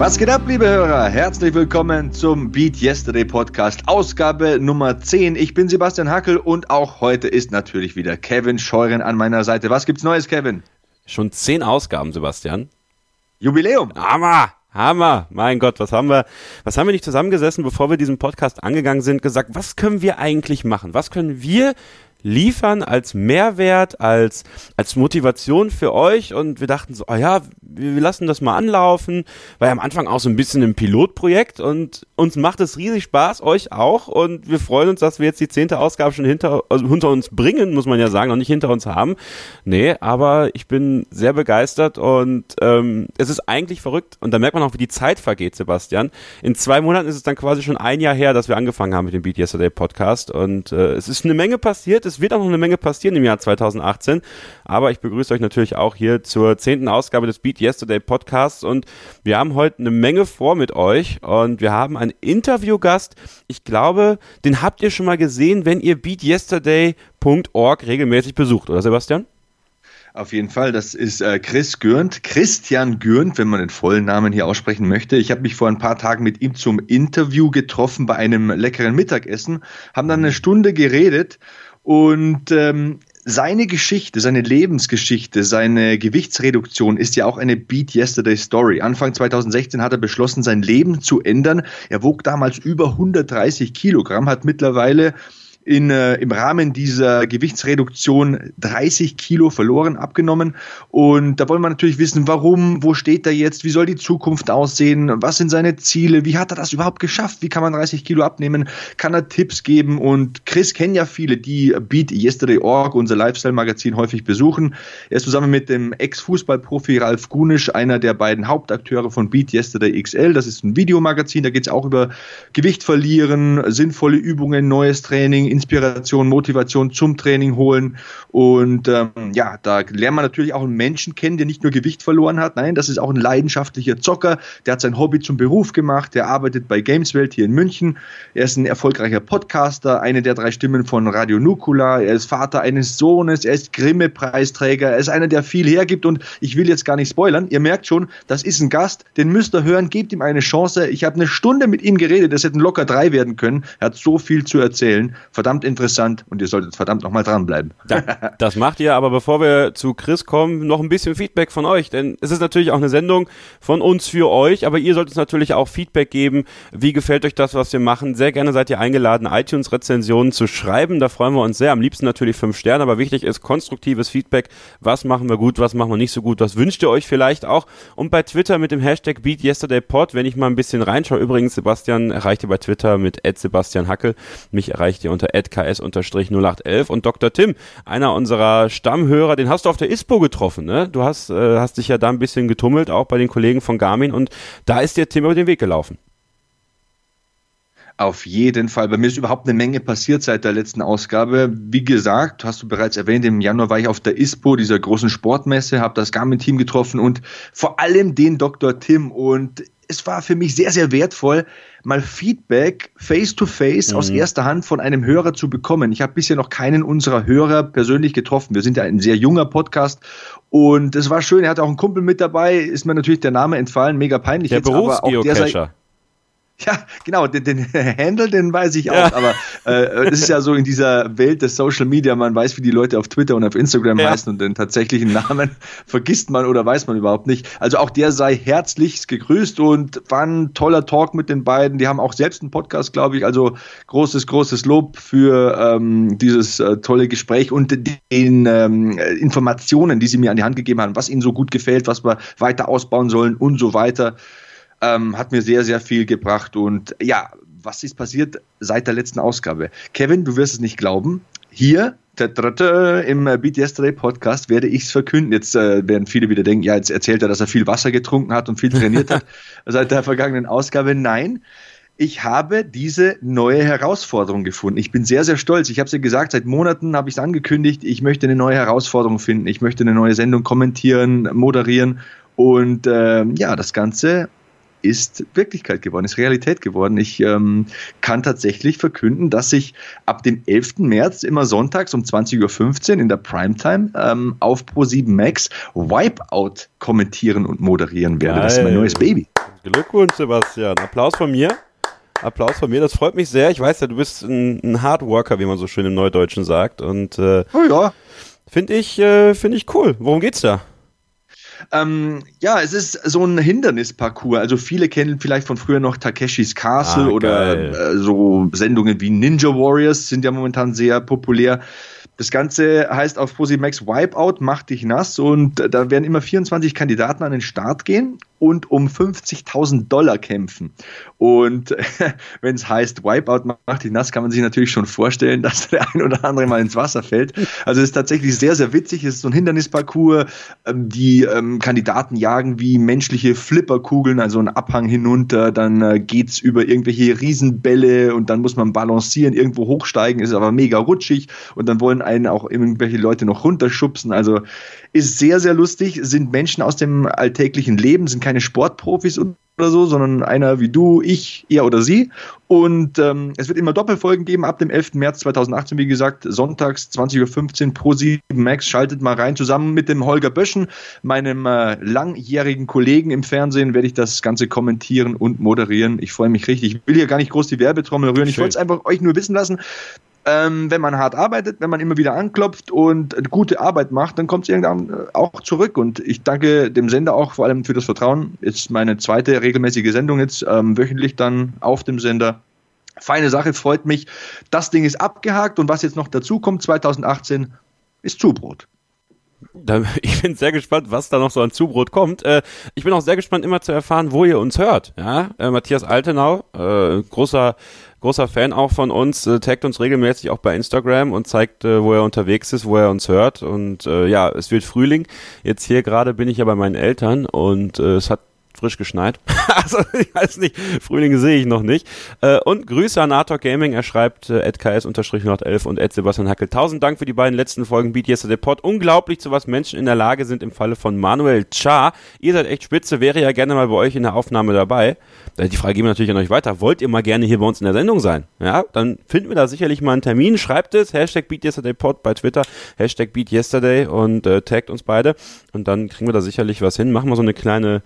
Was geht ab, liebe Hörer? Herzlich willkommen zum Beat Yesterday Podcast, Ausgabe Nummer 10. Ich bin Sebastian Hackel und auch heute ist natürlich wieder Kevin Scheuren an meiner Seite. Was gibt's Neues, Kevin? Schon zehn Ausgaben, Sebastian. Jubiläum. Hammer! Hammer! Mein Gott, was haben wir, was haben wir nicht zusammengesessen, bevor wir diesen Podcast angegangen sind, gesagt, was können wir eigentlich machen? Was können wir liefern als Mehrwert, als, als Motivation für euch. Und wir dachten so, oh ja, wir, lassen das mal anlaufen, war ja am Anfang auch so ein bisschen ein Pilotprojekt und uns macht es riesig Spaß, euch auch. Und wir freuen uns, dass wir jetzt die zehnte Ausgabe schon hinter, also hinter uns bringen, muss man ja sagen, noch nicht hinter uns haben. Nee, aber ich bin sehr begeistert und ähm, es ist eigentlich verrückt. Und da merkt man auch, wie die Zeit vergeht, Sebastian. In zwei Monaten ist es dann quasi schon ein Jahr her, dass wir angefangen haben mit dem Beat Yesterday Podcast. Und äh, es ist eine Menge passiert, es wird auch noch eine Menge passieren im Jahr 2018. Aber ich begrüße euch natürlich auch hier zur zehnten Ausgabe des Beat Yesterday Podcasts. Und wir haben heute eine Menge vor mit euch. Und wir haben einen Interviewgast. Ich glaube, den habt ihr schon mal gesehen, wenn ihr beatyesterday.org regelmäßig besucht, oder Sebastian? Auf jeden Fall, das ist äh, Chris Gürnt, Christian Gürnt, wenn man den vollen Namen hier aussprechen möchte. Ich habe mich vor ein paar Tagen mit ihm zum Interview getroffen bei einem leckeren Mittagessen, haben dann eine Stunde geredet und ähm, seine Geschichte, seine Lebensgeschichte, seine Gewichtsreduktion ist ja auch eine Beat Yesterday Story. Anfang 2016 hat er beschlossen, sein Leben zu ändern. Er wog damals über 130 Kilogramm, hat mittlerweile in, äh, im Rahmen dieser Gewichtsreduktion 30 Kilo verloren, abgenommen. Und da wollen wir natürlich wissen, warum, wo steht er jetzt, wie soll die Zukunft aussehen, was sind seine Ziele, wie hat er das überhaupt geschafft, wie kann man 30 Kilo abnehmen, kann er Tipps geben. Und Chris kennt ja viele, die Beat Yesterday.org, unser Lifestyle-Magazin, häufig besuchen. Er ist zusammen mit dem Ex-Fußballprofi Ralf Gunisch einer der beiden Hauptakteure von Beat Yesterday XL. Das ist ein Videomagazin, da geht es auch über Gewicht verlieren, sinnvolle Übungen, neues Training, Inspiration, Motivation zum Training holen. Und ähm, ja, da lernt man natürlich auch einen Menschen kennen, der nicht nur Gewicht verloren hat. Nein, das ist auch ein leidenschaftlicher Zocker. Der hat sein Hobby zum Beruf gemacht. Der arbeitet bei Gameswelt hier in München. Er ist ein erfolgreicher Podcaster, eine der drei Stimmen von Radio Nukula. Er ist Vater eines Sohnes. Er ist Grimme-Preisträger. Er ist einer, der viel hergibt. Und ich will jetzt gar nicht spoilern. Ihr merkt schon, das ist ein Gast. Den müsst ihr hören. Gebt ihm eine Chance. Ich habe eine Stunde mit ihm geredet. Das hätten locker drei werden können. Er hat so viel zu erzählen verdammt interessant und ihr solltet verdammt nochmal dranbleiben. Ja, das macht ihr, aber bevor wir zu Chris kommen, noch ein bisschen Feedback von euch, denn es ist natürlich auch eine Sendung von uns für euch, aber ihr solltet uns natürlich auch Feedback geben. Wie gefällt euch das, was wir machen? Sehr gerne seid ihr eingeladen, iTunes-Rezensionen zu schreiben, da freuen wir uns sehr. Am liebsten natürlich fünf Sterne, aber wichtig ist konstruktives Feedback. Was machen wir gut, was machen wir nicht so gut, was wünscht ihr euch vielleicht auch? Und bei Twitter mit dem Hashtag BeatYesterdayPod, wenn ich mal ein bisschen reinschaue, übrigens, Sebastian erreicht ihr bei Twitter mit Sebastian Hackel, mich erreicht ihr unter ks-0811 und Dr. Tim, einer unserer Stammhörer, den hast du auf der ISPO getroffen, ne? Du hast, äh, hast dich ja da ein bisschen getummelt, auch bei den Kollegen von Garmin und da ist dir Tim über den Weg gelaufen. Auf jeden Fall. Bei mir ist überhaupt eine Menge passiert seit der letzten Ausgabe. Wie gesagt, hast du bereits erwähnt, im Januar war ich auf der ISPO, dieser großen Sportmesse, habe das Garmin-Team getroffen und vor allem den Dr. Tim. Und es war für mich sehr, sehr wertvoll, mal Feedback face-to-face -face mhm. aus erster Hand von einem Hörer zu bekommen. Ich habe bisher noch keinen unserer Hörer persönlich getroffen. Wir sind ja ein sehr junger Podcast und es war schön. Er hatte auch einen Kumpel mit dabei. Ist mir natürlich der Name entfallen, mega peinlich. Der Berufsgeocacher. Ja, genau, den, den Handle, den weiß ich auch, ja. aber äh, es ist ja so in dieser Welt des Social Media, man weiß, wie die Leute auf Twitter und auf Instagram ja. heißen und den tatsächlichen Namen vergisst man oder weiß man überhaupt nicht. Also auch der sei herzlichst gegrüßt und war ein toller Talk mit den beiden. Die haben auch selbst einen Podcast, glaube ich. Also großes, großes Lob für ähm, dieses äh, tolle Gespräch und den ähm, Informationen, die sie mir an die Hand gegeben haben, was ihnen so gut gefällt, was wir weiter ausbauen sollen und so weiter ähm, hat mir sehr, sehr viel gebracht. Und ja, was ist passiert seit der letzten Ausgabe? Kevin, du wirst es nicht glauben. Hier im Beat Yesterday Podcast werde ich es verkünden. Jetzt äh, werden viele wieder denken, ja, jetzt erzählt er, dass er viel Wasser getrunken hat und viel trainiert hat seit der vergangenen Ausgabe. Nein, ich habe diese neue Herausforderung gefunden. Ich bin sehr, sehr stolz. Ich habe es ja gesagt, seit Monaten habe ich es angekündigt, ich möchte eine neue Herausforderung finden. Ich möchte eine neue Sendung kommentieren, moderieren. Und äh, ja, das Ganze ist Wirklichkeit geworden, ist Realität geworden. Ich ähm, kann tatsächlich verkünden, dass ich ab dem 11. März immer sonntags um 20.15 Uhr in der Primetime ähm, auf Pro7 Max Wipeout kommentieren und moderieren werde. Geil. Das ist mein neues Baby. Glückwunsch, Sebastian. Applaus von mir. Applaus von mir, das freut mich sehr. Ich weiß ja, du bist ein, ein Hardworker, wie man so schön im Neudeutschen sagt. Und äh, oh ja. finde ich, äh, find ich cool. Worum geht's da? Ähm, ja, es ist so ein Hindernisparcours. Also viele kennen vielleicht von früher noch Takeshis Castle ah, oder äh, so Sendungen wie Ninja Warriors sind ja momentan sehr populär. Das Ganze heißt auf Posimax Wipeout, mach dich nass und da werden immer 24 Kandidaten an den Start gehen und um 50.000 Dollar kämpfen. Und wenn es heißt Wipeout, mach dich nass, kann man sich natürlich schon vorstellen, dass der ein oder andere mal ins Wasser fällt. Also es ist tatsächlich sehr, sehr witzig. Es ist so ein Hindernisparcours. Ähm, die ähm, Kandidaten jagen wie menschliche Flipperkugeln, also einen Abhang hinunter. Dann äh, geht's über irgendwelche Riesenbälle und dann muss man balancieren, irgendwo hochsteigen, ist aber mega rutschig und dann wollen einen auch irgendwelche Leute noch runterschubsen. Also ist sehr, sehr lustig, sind Menschen aus dem alltäglichen Leben, sind keine Sportprofis oder so, sondern einer wie du, ich, er oder sie. Und ähm, es wird immer Doppelfolgen geben ab dem 11. März 2018, wie gesagt, sonntags 20.15 Uhr pro 7 Max. Schaltet mal rein. Zusammen mit dem Holger Böschen, meinem äh, langjährigen Kollegen im Fernsehen, werde ich das Ganze kommentieren und moderieren. Ich freue mich richtig. Ich will hier gar nicht groß die Werbetrommel rühren. Ich wollte es einfach euch nur wissen lassen. Ähm, wenn man hart arbeitet, wenn man immer wieder anklopft und gute Arbeit macht, dann kommt es irgendwann äh, auch zurück. Und ich danke dem Sender auch vor allem für das Vertrauen. Ist meine zweite regelmäßige Sendung jetzt ähm, wöchentlich dann auf dem Sender. Feine Sache, freut mich. Das Ding ist abgehakt und was jetzt noch dazu kommt 2018 ist Zubrot. Ich bin sehr gespannt, was da noch so an Zubrot kommt. Äh, ich bin auch sehr gespannt, immer zu erfahren, wo ihr uns hört. Ja, äh, Matthias Altenau, großer großer Fan auch von uns, äh, taggt uns regelmäßig auch bei Instagram und zeigt, äh, wo er unterwegs ist, wo er uns hört. Und äh, ja, es wird Frühling. Jetzt hier gerade bin ich ja bei meinen Eltern und äh, es hat frisch geschneit. also ich weiß nicht, Frühling sehe ich noch nicht. Äh, und Grüße an Arthur Gaming, er schreibt äh, @ks_111 und Sebastian Hackel. Tausend Dank für die beiden letzten Folgen Beat Yesterday Pod. Unglaublich, zu was Menschen in der Lage sind im Falle von Manuel Cha. Ihr seid echt spitze, wäre ja gerne mal bei euch in der Aufnahme dabei. Äh, die Frage geben wir natürlich an euch weiter. Wollt ihr mal gerne hier bei uns in der Sendung sein? Ja, dann finden wir da sicherlich mal einen Termin. Schreibt es, Hashtag Beat bei Twitter, Hashtag Beat Yesterday und äh, taggt uns beide. Und dann kriegen wir da sicherlich was hin. Machen wir so eine kleine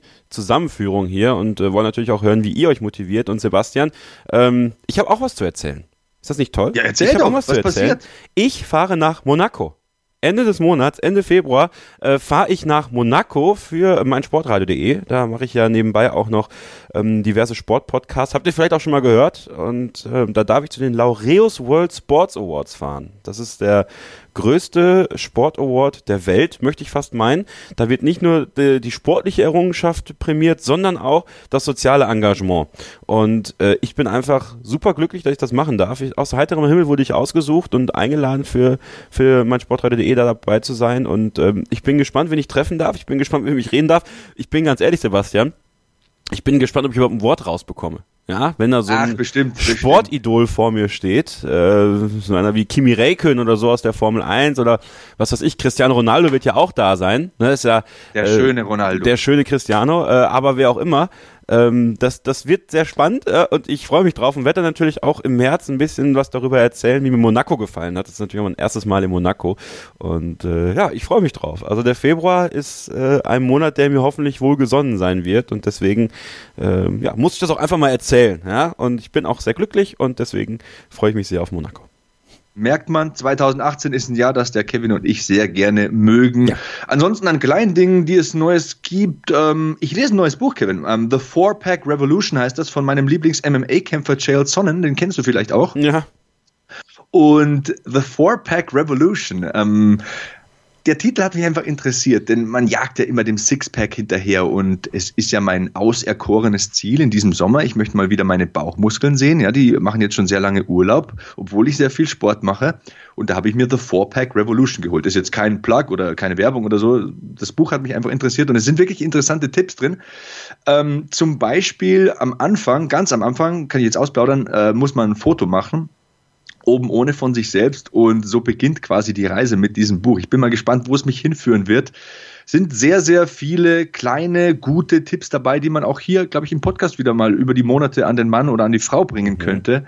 Fan-Zusammenführung hier und äh, wollen natürlich auch hören, wie ihr euch motiviert. Und Sebastian, ähm, ich habe auch was zu erzählen. Ist das nicht toll? Ja, erzähl ich doch, auch was, was zu erzählen. Passiert? Ich fahre nach Monaco. Ende des Monats, Ende Februar, äh, fahre ich nach Monaco für mein Sportradio.de. Da mache ich ja nebenbei auch noch ähm, diverse Sportpodcasts. Habt ihr vielleicht auch schon mal gehört? Und äh, da darf ich zu den Laureus World Sports Awards fahren. Das ist der größte Sport-Award der Welt, möchte ich fast meinen. Da wird nicht nur die, die sportliche Errungenschaft prämiert, sondern auch das soziale Engagement. Und äh, ich bin einfach super glücklich, dass ich das machen darf. Ich, aus heiterem Himmel wurde ich ausgesucht und eingeladen für, für mein Sportreiter.de da dabei zu sein. Und ähm, ich bin gespannt, wen ich treffen darf. Ich bin gespannt, mit wem ich reden darf. Ich bin ganz ehrlich, Sebastian. Ich bin gespannt, ob ich überhaupt ein Wort rausbekomme. Ja, wenn da so Ach, ein bestimmt, Sportidol bestimmt. vor mir steht, äh, so einer wie Kimi Räikkönen oder so aus der Formel 1 oder was weiß ich, Cristiano Ronaldo wird ja auch da sein. Ne, ist ja der äh, schöne Ronaldo. Der schöne Cristiano, äh, aber wer auch immer. Ähm, das, das wird sehr spannend äh, und ich freue mich drauf und werde dann natürlich auch im März ein bisschen was darüber erzählen, wie mir Monaco gefallen hat. Das ist natürlich mein erstes Mal in Monaco und äh, ja, ich freue mich drauf. Also der Februar ist äh, ein Monat, der mir hoffentlich wohlgesonnen sein wird und deswegen äh, ja, muss ich das auch einfach mal erzählen. Ja? Und ich bin auch sehr glücklich und deswegen freue ich mich sehr auf Monaco merkt man, 2018 ist ein Jahr, das der Kevin und ich sehr gerne mögen. Ja. Ansonsten an kleinen Dingen, die es Neues gibt. Ähm, ich lese ein neues Buch, Kevin. Ähm, The Four Pack Revolution heißt das von meinem Lieblings-MMA-Kämpfer Chael Sonnen. Den kennst du vielleicht auch. Ja. Und The Four Pack Revolution. Ähm, der Titel hat mich einfach interessiert, denn man jagt ja immer dem Sixpack hinterher und es ist ja mein auserkorenes Ziel in diesem Sommer. Ich möchte mal wieder meine Bauchmuskeln sehen. Ja, die machen jetzt schon sehr lange Urlaub, obwohl ich sehr viel Sport mache. Und da habe ich mir The Four Pack Revolution geholt. Das ist jetzt kein Plug oder keine Werbung oder so. Das Buch hat mich einfach interessiert und es sind wirklich interessante Tipps drin. Ähm, zum Beispiel am Anfang, ganz am Anfang, kann ich jetzt ausplaudern, äh, muss man ein Foto machen oben ohne von sich selbst und so beginnt quasi die Reise mit diesem Buch. Ich bin mal gespannt, wo es mich hinführen wird. Sind sehr, sehr viele kleine, gute Tipps dabei, die man auch hier, glaube ich, im Podcast wieder mal über die Monate an den Mann oder an die Frau bringen könnte.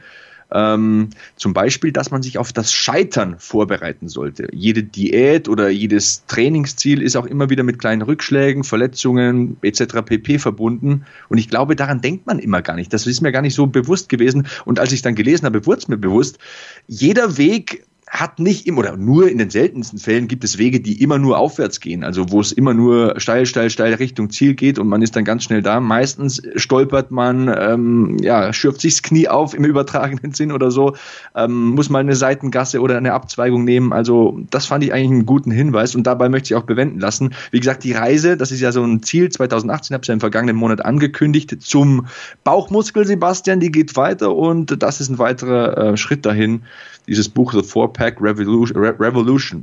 Ähm, zum Beispiel, dass man sich auf das Scheitern vorbereiten sollte. Jede Diät oder jedes Trainingsziel ist auch immer wieder mit kleinen Rückschlägen, Verletzungen etc. pp. verbunden. Und ich glaube, daran denkt man immer gar nicht. Das ist mir gar nicht so bewusst gewesen. Und als ich dann gelesen habe, wurde es mir bewusst, jeder Weg hat nicht immer oder nur in den seltensten Fällen gibt es Wege, die immer nur aufwärts gehen, also wo es immer nur steil, steil, steil Richtung Ziel geht und man ist dann ganz schnell da. Meistens stolpert man, ähm, ja, schürft sich das Knie auf im übertragenen Sinn oder so, ähm, muss mal eine Seitengasse oder eine Abzweigung nehmen. Also das fand ich eigentlich einen guten Hinweis und dabei möchte ich auch bewenden lassen. Wie gesagt, die Reise, das ist ja so ein Ziel 2018, habe ich ja im vergangenen Monat angekündigt, zum Bauchmuskel Sebastian, die geht weiter und das ist ein weiterer äh, Schritt dahin dieses Buch The Four Pack Revolution, Re Revolution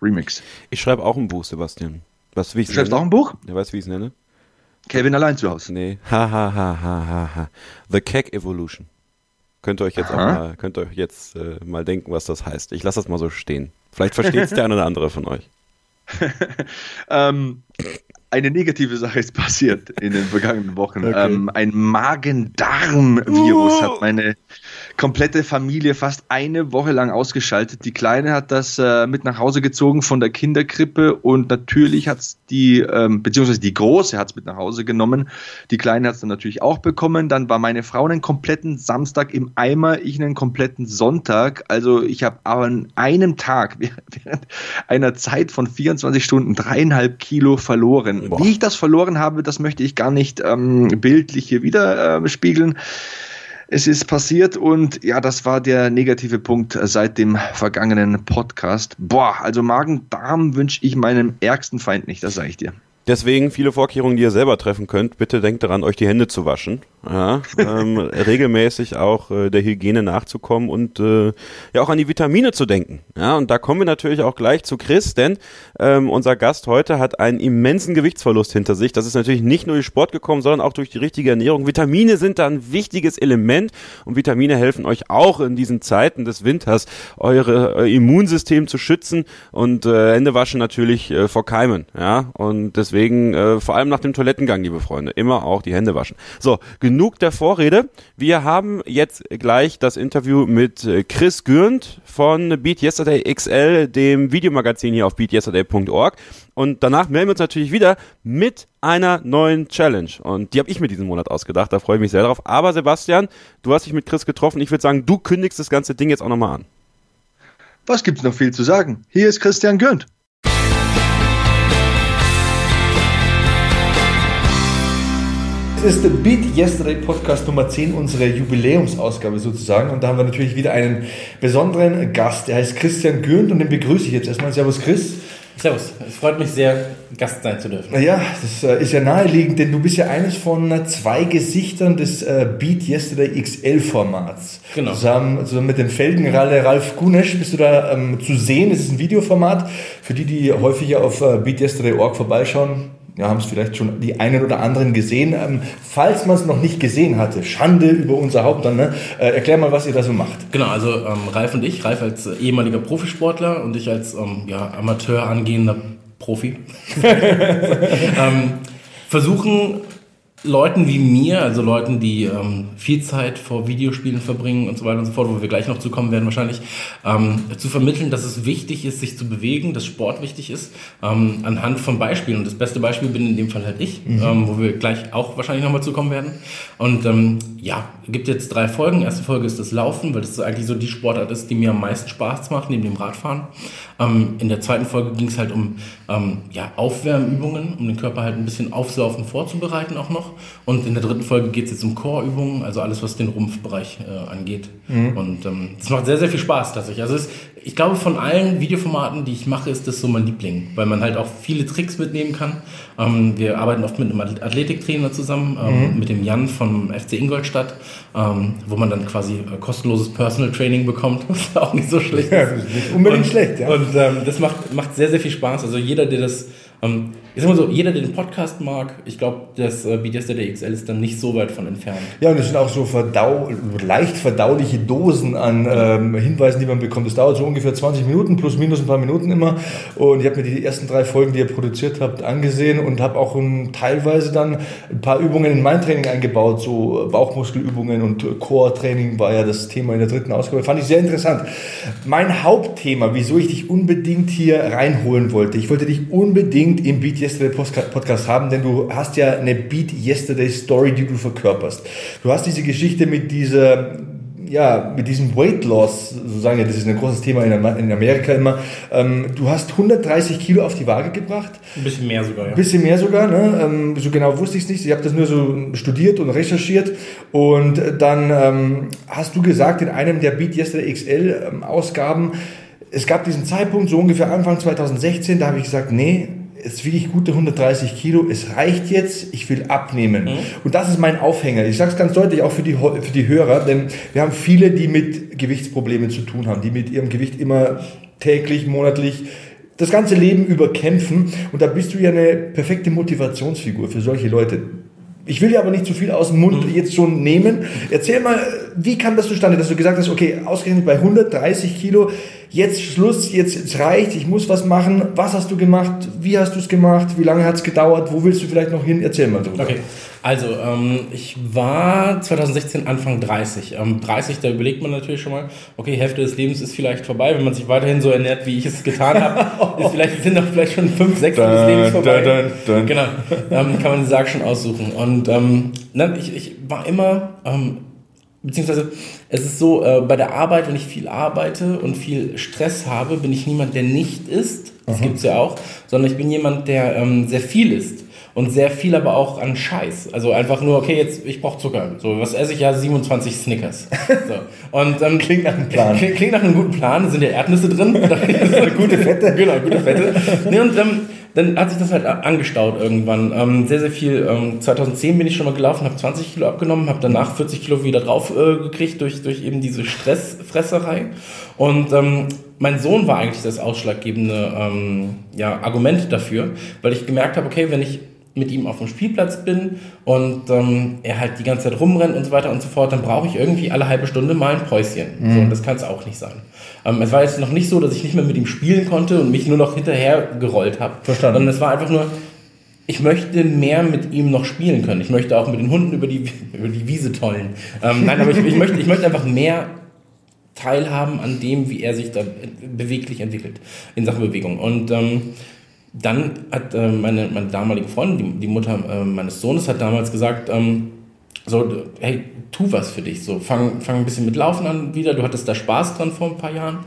Remix. Ich schreibe auch ein Buch, Sebastian. Was, wie du schreibst auch ein Buch? Ja, weißt du, wie ich es nenne? Kevin allein zu Hause. Nee. Ha, ha, ha, ha, ha, ha. The Keck Evolution. Könnt ihr euch jetzt mal, könnt ihr euch jetzt äh, mal denken, was das heißt. Ich lasse das mal so stehen. Vielleicht versteht es der eine oder andere von euch. ähm, eine negative Sache ist passiert in den vergangenen Wochen. Okay. Ähm, ein Magen-Darm-Virus uh. hat meine komplette Familie fast eine Woche lang ausgeschaltet. Die Kleine hat das äh, mit nach Hause gezogen von der Kinderkrippe und natürlich hat es die, ähm, beziehungsweise die Große hat es mit nach Hause genommen. Die Kleine hat es dann natürlich auch bekommen. Dann war meine Frau einen kompletten Samstag im Eimer, ich einen kompletten Sonntag. Also ich habe aber an einem Tag während einer Zeit von 24 Stunden dreieinhalb Kilo verloren. Boah. Wie ich das verloren habe, das möchte ich gar nicht ähm, bildlich hier wieder äh, spiegeln. Es ist passiert und ja, das war der negative Punkt seit dem vergangenen Podcast. Boah, also Magen-Darm wünsche ich meinem ärgsten Feind nicht, das sage ich dir. Deswegen viele Vorkehrungen, die ihr selber treffen könnt. Bitte denkt daran, euch die Hände zu waschen. Ja, ähm, regelmäßig auch äh, der Hygiene nachzukommen und äh, ja auch an die Vitamine zu denken. Ja, und da kommen wir natürlich auch gleich zu Chris, denn ähm, unser Gast heute hat einen immensen Gewichtsverlust hinter sich. Das ist natürlich nicht nur durch Sport gekommen, sondern auch durch die richtige Ernährung. Vitamine sind da ein wichtiges Element und Vitamine helfen euch auch in diesen Zeiten des Winters, eure euer Immunsystem zu schützen und äh, Hände waschen natürlich äh, vor Keimen. Ja, und das Deswegen äh, vor allem nach dem Toilettengang, liebe Freunde, immer auch die Hände waschen. So, genug der Vorrede. Wir haben jetzt gleich das Interview mit äh, Chris Gürnt von Beat Yesterday XL, dem Videomagazin hier auf beatyesterday.org. Und danach melden wir uns natürlich wieder mit einer neuen Challenge. Und die habe ich mir diesen Monat ausgedacht. Da freue ich mich sehr drauf. Aber Sebastian, du hast dich mit Chris getroffen. Ich würde sagen, du kündigst das ganze Ding jetzt auch nochmal an. Was gibt's noch viel zu sagen? Hier ist Christian Gürnt. Es ist der Beat Yesterday Podcast Nummer 10, unsere Jubiläumsausgabe sozusagen. Und da haben wir natürlich wieder einen besonderen Gast. Der heißt Christian Gürnt und den begrüße ich jetzt erstmal. Servus Chris. Servus, es freut mich sehr, Gast sein zu dürfen. Naja, das äh, ist ja naheliegend, denn du bist ja eines von äh, zwei Gesichtern des äh, Beat Yesterday XL-Formats. Genau. Zusammen, zusammen mit dem Felgenralle Ralf Gunesch bist du da ähm, zu sehen. Es ist ein Videoformat. Für die, die häufiger auf äh, beatyesterday.org vorbeischauen, ja, haben es vielleicht schon die einen oder anderen gesehen. Ähm, falls man es noch nicht gesehen hatte, Schande über unser Haupt dann, ne? äh, erklär mal, was ihr da so macht. Genau, also ähm, Ralf und ich, Ralf als äh, ehemaliger Profisportler und ich als ähm, ja, Amateur angehender Profi, ähm, versuchen Leuten wie mir, also Leuten, die ähm, viel Zeit vor Videospielen verbringen und so weiter und so fort, wo wir gleich noch zukommen werden wahrscheinlich, ähm, zu vermitteln, dass es wichtig ist, sich zu bewegen, dass Sport wichtig ist, ähm, anhand von Beispielen. Und das beste Beispiel bin in dem Fall halt ich, mhm. Ähm, wo wir gleich auch wahrscheinlich nochmal zukommen werden. Und ähm, ja, gibt jetzt drei Folgen. Erste Folge ist das Laufen, weil das eigentlich so die Sportart ist, die mir am meisten Spaß macht, neben dem Radfahren. Ähm, in der zweiten Folge ging es halt um ja, Aufwärmübungen, um den Körper halt ein bisschen aufs Laufen vorzubereiten auch noch. Und in der dritten Folge geht es jetzt um Core-Übungen, also alles, was den Rumpfbereich äh, angeht. Mhm. Und ähm, das macht sehr, sehr viel Spaß tatsächlich. Also es, ich glaube, von allen Videoformaten, die ich mache, ist das so mein Liebling, weil man halt auch viele Tricks mitnehmen kann. Ähm, wir arbeiten oft mit einem Athletiktrainer zusammen, ähm, mhm. mit dem Jan vom FC Ingolstadt, ähm, wo man dann quasi äh, kostenloses Personal Training bekommt, was auch nicht so schlecht ist. Ja, nicht unbedingt und, schlecht, ja. Und ähm, das macht, macht sehr, sehr viel Spaß. Also jeder, der das Ähm, sag mal so, jeder, der den Podcast mag, ich glaube, das äh, BDSD XL ist dann nicht so weit von entfernt. Ja, und es sind auch so verdau leicht verdauliche Dosen an ähm, Hinweisen, die man bekommt. Das dauert so ungefähr 20 Minuten, plus minus ein paar Minuten immer. Und ich habe mir die ersten drei Folgen, die ihr produziert habt, angesehen und habe auch um, teilweise dann ein paar Übungen in mein Training eingebaut, so Bauchmuskelübungen und Core-Training war ja das Thema in der dritten Ausgabe. Fand ich sehr interessant. Mein Hauptthema, wieso ich dich unbedingt hier reinholen wollte, ich wollte dich unbedingt im Beat Yesterday Podcast haben, denn du hast ja eine Beat Yesterday Story, die du verkörperst. Du hast diese Geschichte mit dieser ja, mit diesem Weight Loss, sozusagen, ja, das ist ein großes Thema in Amerika immer. Ähm, du hast 130 Kilo auf die Waage gebracht. Ein bisschen mehr sogar, ja. Ein bisschen mehr sogar, ne? Ähm, so genau wusste ich es nicht. Ich habe das nur so studiert und recherchiert. Und dann ähm, hast du gesagt in einem der Beat Yesterday XL Ausgaben, es gab diesen Zeitpunkt, so ungefähr Anfang 2016, da habe ich gesagt, nee, es wiege ich gute 130 Kilo, es reicht jetzt, ich will abnehmen. Mhm. Und das ist mein Aufhänger. Ich sage es ganz deutlich auch für die, für die Hörer, denn wir haben viele, die mit Gewichtsproblemen zu tun haben, die mit ihrem Gewicht immer täglich, monatlich das ganze Leben über kämpfen. Und da bist du ja eine perfekte Motivationsfigur für solche Leute. Ich will dir aber nicht zu viel aus dem Mund mhm. jetzt schon nehmen. Erzähl mal, wie kam das zustande, dass du gesagt hast, okay, ausgerechnet bei 130 Kilo, jetzt Schluss, jetzt, jetzt reicht, ich muss was machen. Was hast du gemacht? Wie hast du es gemacht? Wie lange hat es gedauert? Wo willst du vielleicht noch hin? Erzähl mal drüber. Okay, also ähm, ich war 2016 Anfang 30. Ähm, 30, da überlegt man natürlich schon mal, okay, Hälfte des Lebens ist vielleicht vorbei, wenn man sich weiterhin so ernährt, wie ich es getan habe. ist vielleicht, sind doch vielleicht schon fünf, sechs des Lebens vorbei. Dun, dun, dun. Genau, ähm, kann man den Sarg schon aussuchen. Und ähm, ich, ich war immer... Ähm, beziehungsweise es ist so, äh, bei der Arbeit, wenn ich viel arbeite und viel Stress habe, bin ich niemand, der nicht isst. Das Aha. gibt's ja auch. Sondern ich bin jemand, der ähm, sehr viel isst. Und sehr viel aber auch an Scheiß. Also einfach nur, okay, jetzt, ich brauche Zucker. So, was esse ich ja? 27 Snickers. So. Und, ähm, klingt nach einem Plan. Klingt nach einem guten Plan. Sind ja Erdnüsse drin. gute Fette. Genau, gute Fette. Nee, und ähm, dann hat sich das halt angestaut irgendwann. Ähm, sehr, sehr viel. Ähm, 2010 bin ich schon mal gelaufen, habe 20 Kilo abgenommen, habe danach 40 Kilo wieder drauf äh, gekriegt durch, durch eben diese Stressfresserei. Und ähm, mein Sohn war eigentlich das ausschlaggebende ähm, ja, Argument dafür, weil ich gemerkt habe, okay, wenn ich mit ihm auf dem Spielplatz bin und ähm, er halt die ganze Zeit rumrennt und so weiter und so fort, dann brauche ich irgendwie alle halbe Stunde mal ein Päuschen. Mhm. So, und das kann es auch nicht sein. Ähm, es war jetzt noch nicht so, dass ich nicht mehr mit ihm spielen konnte und mich nur noch hinterher gerollt habe. Verstanden. Sondern es war einfach nur, ich möchte mehr mit ihm noch spielen können. Ich möchte auch mit den Hunden über die, über die Wiese tollen. Ähm, nein, aber ich, ich, möchte, ich möchte einfach mehr teilhaben an dem, wie er sich da beweglich entwickelt in Sachen Bewegung. Und ähm, dann hat äh, meine, meine damalige Freundin, die, die Mutter äh, meines Sohnes, hat damals gesagt, ähm, so, hey, tu was für dich. So, fang, fang ein bisschen mit Laufen an wieder. Du hattest da Spaß dran vor ein paar Jahren.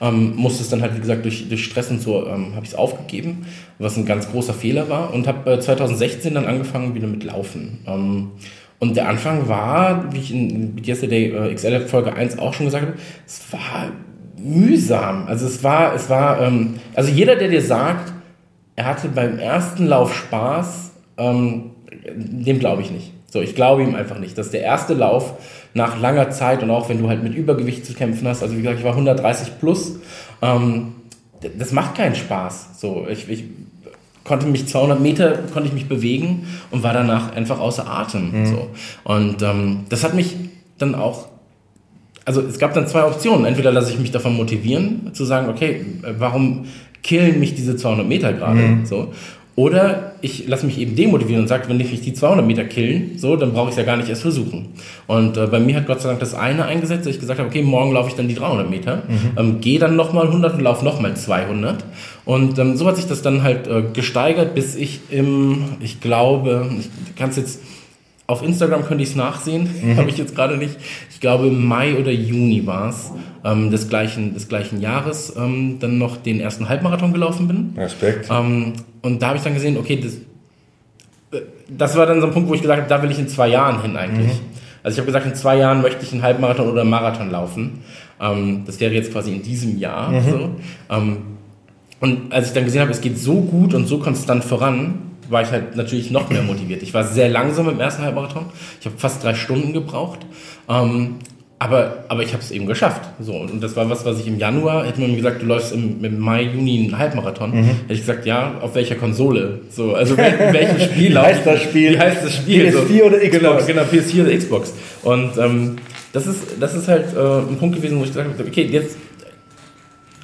Ähm, musstest dann halt, wie gesagt, durch, durch Stress und so ähm, habe ich es aufgegeben, was ein ganz großer Fehler war. Und habe äh, 2016 dann angefangen wieder mit Laufen. Ähm, und der Anfang war, wie ich in Yesterday äh, XL Folge 1 auch schon gesagt habe, es war mühsam. Also es war, es war, ähm, also jeder, der dir sagt, er hatte beim ersten Lauf Spaß, ähm, dem glaube ich nicht. So, ich glaube ihm einfach nicht. dass der erste Lauf nach langer Zeit und auch wenn du halt mit Übergewicht zu kämpfen hast, also wie gesagt, ich war 130 plus, ähm, das macht keinen Spaß. So, ich, ich konnte mich 200 Meter konnte ich mich bewegen und war danach einfach außer Atem. Mhm. So. Und ähm, das hat mich dann auch also es gab dann zwei Optionen. Entweder lasse ich mich davon motivieren, zu sagen, okay, warum killen mich diese 200 Meter gerade. Mhm. So. Oder ich lasse mich eben demotivieren und sage, wenn ich mich die 200 Meter killen, so, dann brauche ich es ja gar nicht erst versuchen. Und äh, bei mir hat Gott sei Dank das eine eingesetzt, dass ich gesagt habe, okay, morgen laufe ich dann die 300 Meter, mhm. ähm, gehe dann nochmal 100 und laufe nochmal 200. Und ähm, so hat sich das dann halt äh, gesteigert, bis ich im, ich glaube, ich kann es jetzt auf Instagram könnte ich es nachsehen, mhm. habe ich jetzt gerade nicht. Ich glaube, im Mai oder Juni war es ähm, des, gleichen, des gleichen Jahres ähm, dann noch den ersten Halbmarathon gelaufen bin. Respekt. Ähm, und da habe ich dann gesehen, okay, das, äh, das war dann so ein Punkt, wo ich gesagt habe, da will ich in zwei Jahren hin eigentlich. Mhm. Also ich habe gesagt, in zwei Jahren möchte ich einen Halbmarathon oder einen Marathon laufen. Ähm, das wäre jetzt quasi in diesem Jahr. Mhm. So. Ähm, und als ich dann gesehen habe, es geht so gut und so konstant voran, war ich halt natürlich noch mehr motiviert. Ich war sehr langsam im ersten Halbmarathon. Ich habe fast drei Stunden gebraucht. Ähm, aber, aber ich habe es eben geschafft. So, und das war was, was ich im Januar, hätte man mir gesagt, du läufst im, im Mai, Juni einen Halbmarathon, mhm. hätte ich gesagt, ja, auf welcher Konsole? So, also wel, welchem Spiel Wie heißt das Spiel? Wie heißt das Spiel? PS4 so, oder Xbox? Genau, genau, PS4 oder Xbox. Und ähm, das, ist, das ist halt äh, ein Punkt gewesen, wo ich gesagt habe, okay, jetzt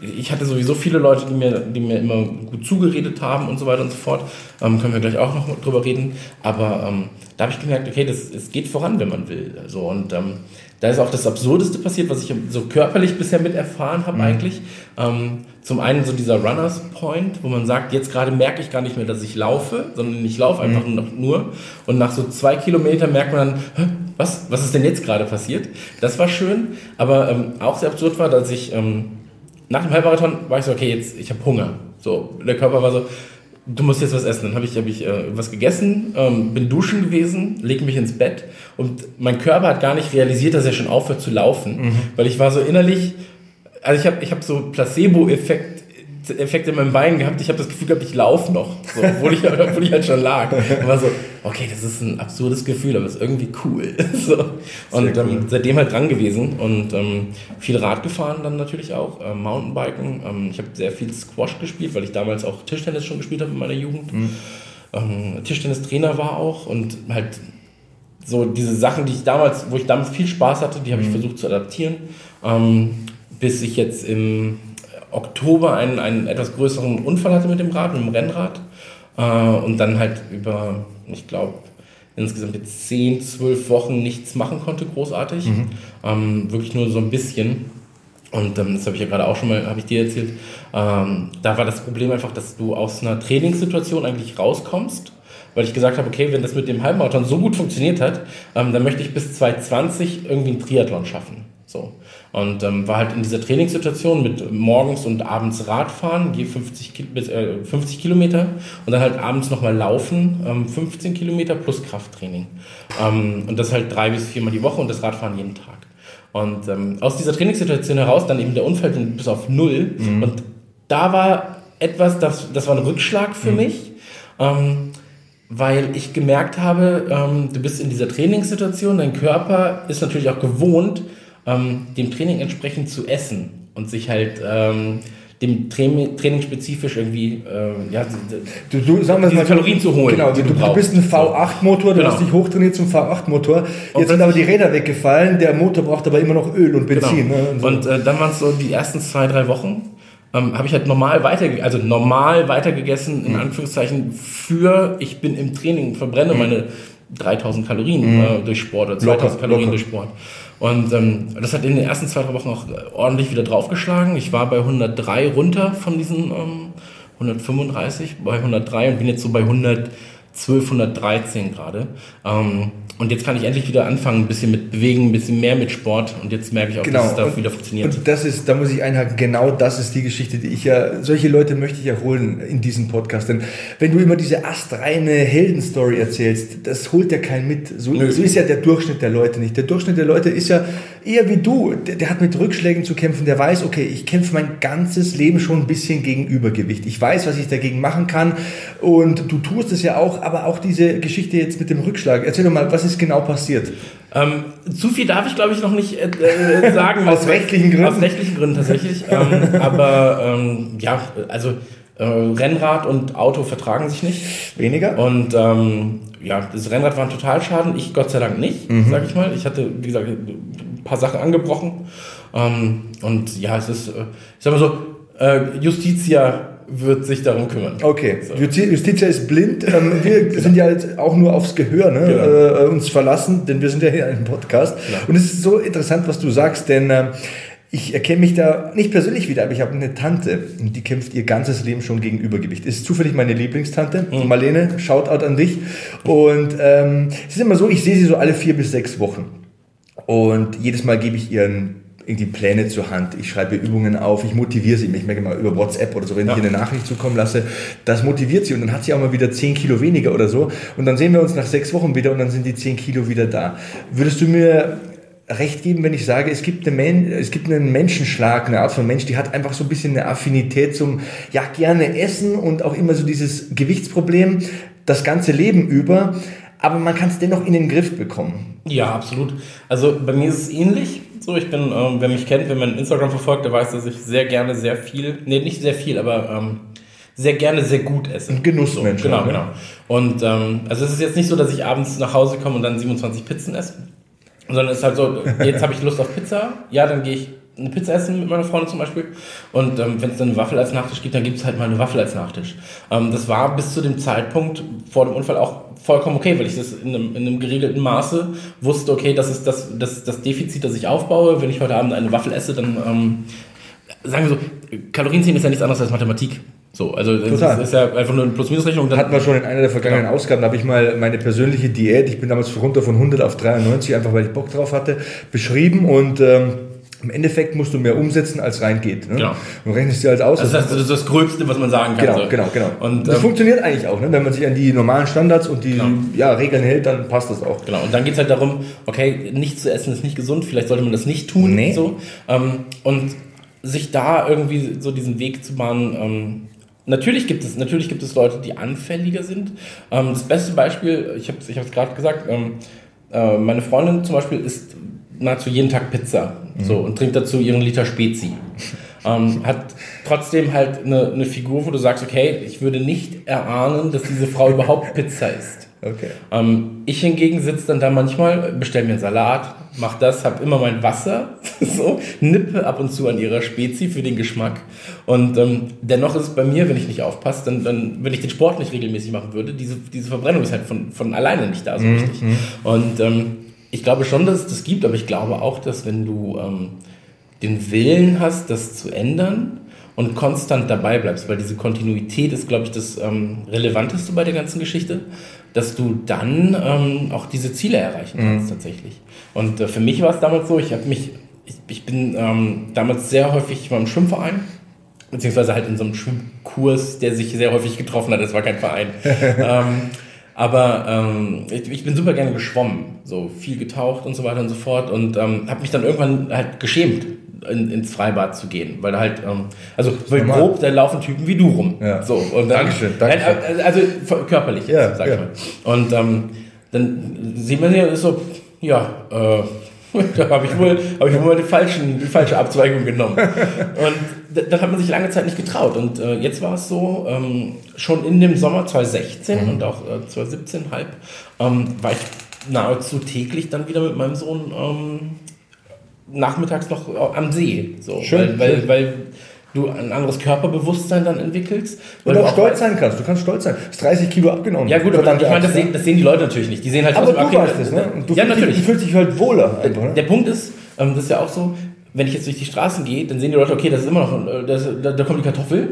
ich hatte sowieso viele Leute, die mir, die mir immer gut zugeredet haben und so weiter und so fort. Ähm, können wir gleich auch noch drüber reden. Aber ähm, da habe ich gemerkt, okay, das, es geht voran, wenn man will. So, und ähm, da ist auch das Absurdeste passiert, was ich so körperlich bisher mit erfahren habe mhm. eigentlich. Ähm, zum einen so dieser Runners Point, wo man sagt, jetzt gerade merke ich gar nicht mehr, dass ich laufe, sondern ich laufe einfach mhm. noch nur. Und nach so zwei Kilometern merkt man dann, was, was ist denn jetzt gerade passiert? Das war schön, aber ähm, auch sehr absurd war, dass ich ähm, nach dem Halbmarathon war ich so, okay, jetzt ich habe Hunger. So, der Körper war so, du musst jetzt was essen. Dann habe ich, hab ich äh, was gegessen, ähm, bin duschen gewesen, leg mich ins Bett und mein Körper hat gar nicht realisiert, dass er schon aufhört zu laufen, mhm. weil ich war so innerlich, also ich habe ich hab so Placebo-Effekt Effekt in meinem Bein gehabt. Ich habe das Gefühl gehabt, ich laufe noch, so, obwohl, ich, obwohl ich halt schon lag. Und war so, okay, das ist ein absurdes Gefühl, aber es ist irgendwie cool. so. Und ähm, cool. seitdem halt dran gewesen und ähm, viel Rad gefahren dann natürlich auch, äh, Mountainbiken. Ähm, ich habe sehr viel Squash gespielt, weil ich damals auch Tischtennis schon gespielt habe in meiner Jugend. Mhm. Ähm, Tischtennistrainer war auch und halt so diese Sachen, die ich damals, wo ich damals viel Spaß hatte, die habe ich mhm. versucht zu adaptieren, ähm, bis ich jetzt im Oktober einen, einen etwas größeren Unfall hatte mit dem Rad, mit dem Rennrad. Äh, und dann halt über, ich glaube, insgesamt jetzt 10, 12 Wochen nichts machen konnte, großartig. Mhm. Ähm, wirklich nur so ein bisschen. Und ähm, das habe ich ja gerade auch schon mal, habe ich dir erzählt. Ähm, da war das Problem einfach, dass du aus einer Trainingssituation eigentlich rauskommst, weil ich gesagt habe, okay, wenn das mit dem Halbmarathon so gut funktioniert hat, ähm, dann möchte ich bis 2020 irgendwie einen Triathlon schaffen. So. Und ähm, war halt in dieser Trainingssituation mit morgens und abends Radfahren, je 50, bis, äh, 50 Kilometer und dann halt abends nochmal laufen, ähm, 15 Kilometer plus Krafttraining. Ähm, und das halt drei bis viermal die Woche und das Radfahren jeden Tag. Und ähm, aus dieser Trainingssituation heraus dann eben der Unfall bis auf null. Mhm. Und da war etwas, das, das war ein Rückschlag für mhm. mich. Ähm, weil ich gemerkt habe, ähm, du bist in dieser Trainingssituation, dein Körper ist natürlich auch gewohnt, ähm, dem Training entsprechend zu essen und sich halt ähm, dem Training, Training spezifisch irgendwie äh, ja, du, du, sagen wir mal, Kalorien zu holen. Genau, du, du, du bist ein V8-Motor, du genau. hast dich hochtrainiert zum V8-Motor. Jetzt sind aber die Räder weggefallen, der Motor braucht aber immer noch Öl und Benzin. Genau. Ne? Und, so. und äh, dann waren es so die ersten zwei, drei Wochen. Ähm, habe ich halt normal weiter, also normal weitergegessen, in mhm. Anführungszeichen, für ich bin im Training, verbrenne mhm. meine 3000 Kalorien mhm. äh, durch Sport oder 2000 locker, Kalorien locker. durch Sport. Und ähm, das hat in den ersten zwei, drei Wochen auch ordentlich wieder draufgeschlagen. Ich war bei 103 runter von diesen ähm, 135, bei 103 und bin jetzt so bei 100. 1213 gerade. Ähm, und jetzt kann ich endlich wieder anfangen, ein bisschen mit Bewegen, ein bisschen mehr mit Sport. Und jetzt merke ich auch, genau. dass es da und, wieder funktioniert. Und das ist, da muss ich einhaken, genau das ist die Geschichte, die ich ja, solche Leute möchte ich ja holen in diesem Podcast. Denn wenn du immer diese astreine Heldenstory erzählst, das holt ja keinen mit. So, so, ist ja der Durchschnitt der Leute nicht. Der Durchschnitt der Leute ist ja eher wie du. Der, der hat mit Rückschlägen zu kämpfen. Der weiß, okay, ich kämpfe mein ganzes Leben schon ein bisschen gegen Übergewicht. Ich weiß, was ich dagegen machen kann. Und du tust es ja auch, aber auch diese Geschichte jetzt mit dem Rückschlag. Erzähl doch mal, was ist genau passiert? Ähm, zu viel darf ich, glaube ich, noch nicht äh, äh sagen. aus rechtlichen Gründen? Aus rechtlichen Gründen tatsächlich. ähm, aber ähm, ja, also äh, Rennrad und Auto vertragen sich nicht. Weniger? Und ähm, ja, das Rennrad war ein Totalschaden. Ich Gott sei Dank nicht, mhm. sage ich mal. Ich hatte, wie gesagt, paar Sachen angebrochen. Ähm, und ja, es ist, äh, ich sag mal so, äh, Justitia wird sich darum kümmern. Okay, so. Justitia ist blind. Ähm, wir sind ja halt auch nur aufs Gehör ne, genau. äh, uns verlassen, denn wir sind ja hier in einem Podcast. Genau. Und es ist so interessant, was du sagst, denn äh, ich erkenne mich da nicht persönlich wieder, aber ich habe eine Tante, die kämpft ihr ganzes Leben schon gegen Übergewicht. Ist zufällig meine Lieblingstante, mhm. Marlene, Shoutout an dich. Und ähm, es ist immer so, ich sehe sie so alle vier bis sechs Wochen. Und jedes Mal gebe ich ihren irgendwie Pläne zur Hand. Ich schreibe Übungen auf, ich motiviere sie. Ich merke mal über WhatsApp oder so, wenn ja. ich ihr eine Nachricht zukommen lasse, das motiviert sie und dann hat sie auch mal wieder 10 Kilo weniger oder so. Und dann sehen wir uns nach sechs Wochen wieder und dann sind die 10 Kilo wieder da. Würdest du mir recht geben, wenn ich sage, es gibt, eine es gibt einen Menschenschlag, eine Art von Mensch, die hat einfach so ein bisschen eine Affinität zum, ja, gerne essen und auch immer so dieses Gewichtsproblem das ganze Leben über, aber man kann es dennoch in den Griff bekommen. Ja, absolut. Also bei mir ist es ähnlich So, ich bin, ähm, wer mich kennt, wenn man Instagram verfolgt, der weiß, dass ich sehr gerne sehr viel, nee, nicht sehr viel, aber ähm, sehr gerne sehr gut esse. Ein Genussmensch. So, genau, ne? genau. Und ähm, also es ist jetzt nicht so, dass ich abends nach Hause komme und dann 27 Pizzen esse, sondern es ist halt so, jetzt habe ich Lust auf Pizza, ja, dann gehe ich eine Pizza essen mit meiner Freundin zum Beispiel. Und ähm, wenn es dann eine Waffel als Nachtisch gibt, dann gibt es halt mal eine Waffel als Nachtisch. Ähm, das war bis zu dem Zeitpunkt vor dem Unfall auch vollkommen okay, weil ich das in einem, in einem geregelten Maße wusste, okay, das ist das, das, das Defizit, das ich aufbaue. Wenn ich heute Abend eine Waffel esse, dann ähm, sagen wir so, Kalorienzählen ist ja nichts anderes als Mathematik. So, also das Total. ist, ist ja einfach nur eine Plus-Minus-Rechnung. Hatten wir schon in einer der vergangenen Genau. Ausgaben, da habe ich mal meine persönliche Diät, ich bin damals runter von 100 auf 93, einfach weil ich Bock drauf hatte, beschrieben und ähm, im Endeffekt musst du mehr umsetzen, als reingeht. Ne? Genau. Und rechnest dir halt aus. Also das, ist das, ist das Gröbste, was man sagen kann. Genau, so. genau, genau. Und, das ähm, funktioniert eigentlich auch, ne? wenn man sich an die normalen Standards und die Genau. ja, Regeln hält, dann passt das auch. Genau, und dann geht es halt darum, okay, nicht zu essen ist nicht gesund, vielleicht sollte man das nicht tun. Nee. So. Ähm, und sich da irgendwie so diesen Weg zu bahnen. Ähm, natürlich, gibt es, natürlich gibt es Leute, die anfälliger sind. Ähm, das beste Beispiel, ich habe es ich gerade gesagt, ähm, äh, meine Freundin zum Beispiel isst nahezu jeden Tag Pizza so, und trinkt dazu ihren Liter Spezi. Ähm, hat trotzdem halt eine, eine Figur, wo du sagst, okay, ich würde nicht erahnen, dass diese Frau überhaupt Pizza isst. Okay. Ähm, ich hingegen sitze dann da manchmal, bestelle mir einen Salat, mach das, habe immer mein Wasser, so, nippe ab und zu an ihrer Spezi für den Geschmack. Und ähm, dennoch ist es bei mir, wenn ich nicht aufpasse, dann, dann, wenn ich den Sport nicht regelmäßig machen würde, diese, diese Verbrennung ist halt von, von alleine nicht da so richtig. Und ähm, ich glaube schon, dass es das gibt, aber ich glaube auch, dass wenn du ähm, den Willen hast, das zu ändern und konstant dabei bleibst, weil diese Kontinuität ist, glaube ich, das ähm, Relevanteste bei der ganzen Geschichte, dass du dann ähm, auch diese Ziele erreichen kannst tatsächlich. Und äh, für mich war es damals so, ich habe mich, ich, ich bin ähm, damals sehr häufig, ich war im Schwimmverein, beziehungsweise halt in so einem Schwimmkurs, der sich sehr häufig getroffen hat, das war kein Verein. ähm, aber ähm, ich, ich bin super gerne geschwommen, so viel getaucht und so weiter und so fort und ähm, habe mich dann irgendwann halt geschämt, in, ins Freibad zu gehen, weil da halt, ähm, also weil normal. grob, da laufen Typen wie du rum. Ja. So, und dann, Dankeschön, Dankeschön. Nein, also körperlich, jetzt, Ja, sag ja. ich mal. Und ähm, dann sieht man ja ist so, ja, äh, da habe ich wohl, habe ich wohl die, falschen, die falsche Abzweigung genommen. Und d- dann hat man sich lange Zeit nicht getraut. Und äh, jetzt war es so, ähm, schon in dem Sommer 2016 Mhm. und auch äh, 2017 halb, ähm, war ich nahezu täglich dann wieder mit meinem Sohn ähm, nachmittags noch äh, am See. So, Schön, weil, weil, weil du ein anderes Körperbewusstsein dann entwickelst. Weil Und du auch stolz sein kannst. Du kannst stolz sein. Du hast 30 Kilo abgenommen. ja gut, aber ich meine, das sehen, das sehen die Leute natürlich nicht. Die sehen halt Aber du okay, weißt es, ne? Du ja, natürlich. Dich, du fühlst dich halt wohler einfach, ne? Der Punkt ist, ähm, das ist ja auch so, wenn ich jetzt durch die Straßen gehe, dann sehen die Leute, okay, das ist immer noch, äh, das, da, da kommt die Kartoffel.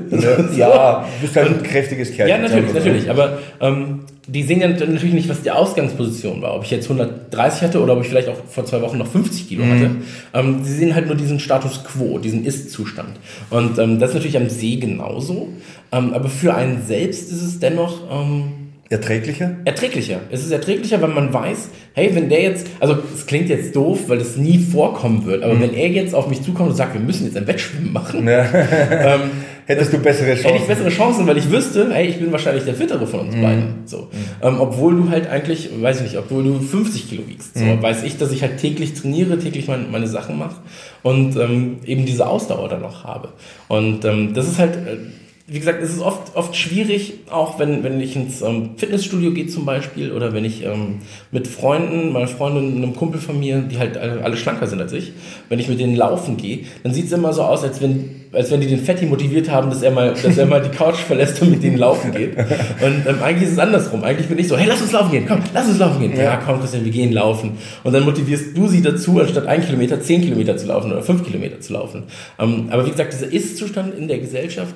Ja, du bist halt ein kräftiges Kerl. Ja, natürlich, natürlich. Aber ähm, die sehen ja natürlich nicht, was die Ausgangsposition war. Ob ich jetzt 130 hatte oder ob ich vielleicht auch vor zwei Wochen noch 50 Kilo hatte. Ähm, sie sehen halt nur diesen Status quo, diesen Ist-Zustand. Und ähm, das ist natürlich am See genauso. Ähm, aber für einen selbst ist es dennoch... Erträglicher? erträglicher. Es ist erträglicher, wenn man weiß, hey, wenn der jetzt, also es klingt jetzt doof, weil es nie vorkommen wird, aber wenn er jetzt auf mich zukommt und sagt, wir müssen jetzt ein Wettschwimmen machen, Ja. ähm, Hättest du bessere Chancen? hätte ich bessere Chancen, weil ich wüsste, hey, ich bin wahrscheinlich der Fittere von uns beiden. So. Ähm, obwohl du halt eigentlich, weiß ich nicht, obwohl du 50 Kilo wiegst. So, weiß ich, dass ich halt täglich trainiere, täglich meine, meine Sachen mache und ähm, eben diese Ausdauer dann noch habe. Und ähm, das ist halt, äh, wie gesagt, es ist oft, oft schwierig, auch wenn, wenn ich ins ähm, Fitnessstudio gehe zum Beispiel oder wenn ich ähm, mit Freunden, meiner Freundin, einem Kumpel von mir, die halt alle, alle schlanker sind als ich, wenn ich mit denen laufen gehe, dann sieht es immer so aus, als wenn, als wenn die den Fetti motiviert haben, dass er mal, dass er mal die Couch verlässt und mit denen laufen geht. Und ähm, eigentlich ist es andersrum. Eigentlich bin ich so, hey, lass uns laufen gehen, komm, lass uns laufen gehen. Ja, komm, Christian, wir gehen laufen. Und dann motivierst du sie dazu, anstatt ein Kilometer, zehn Kilometer zu laufen oder fünf Kilometer zu laufen. Ähm, aber wie gesagt, dieser Ist-Zustand in der Gesellschaft,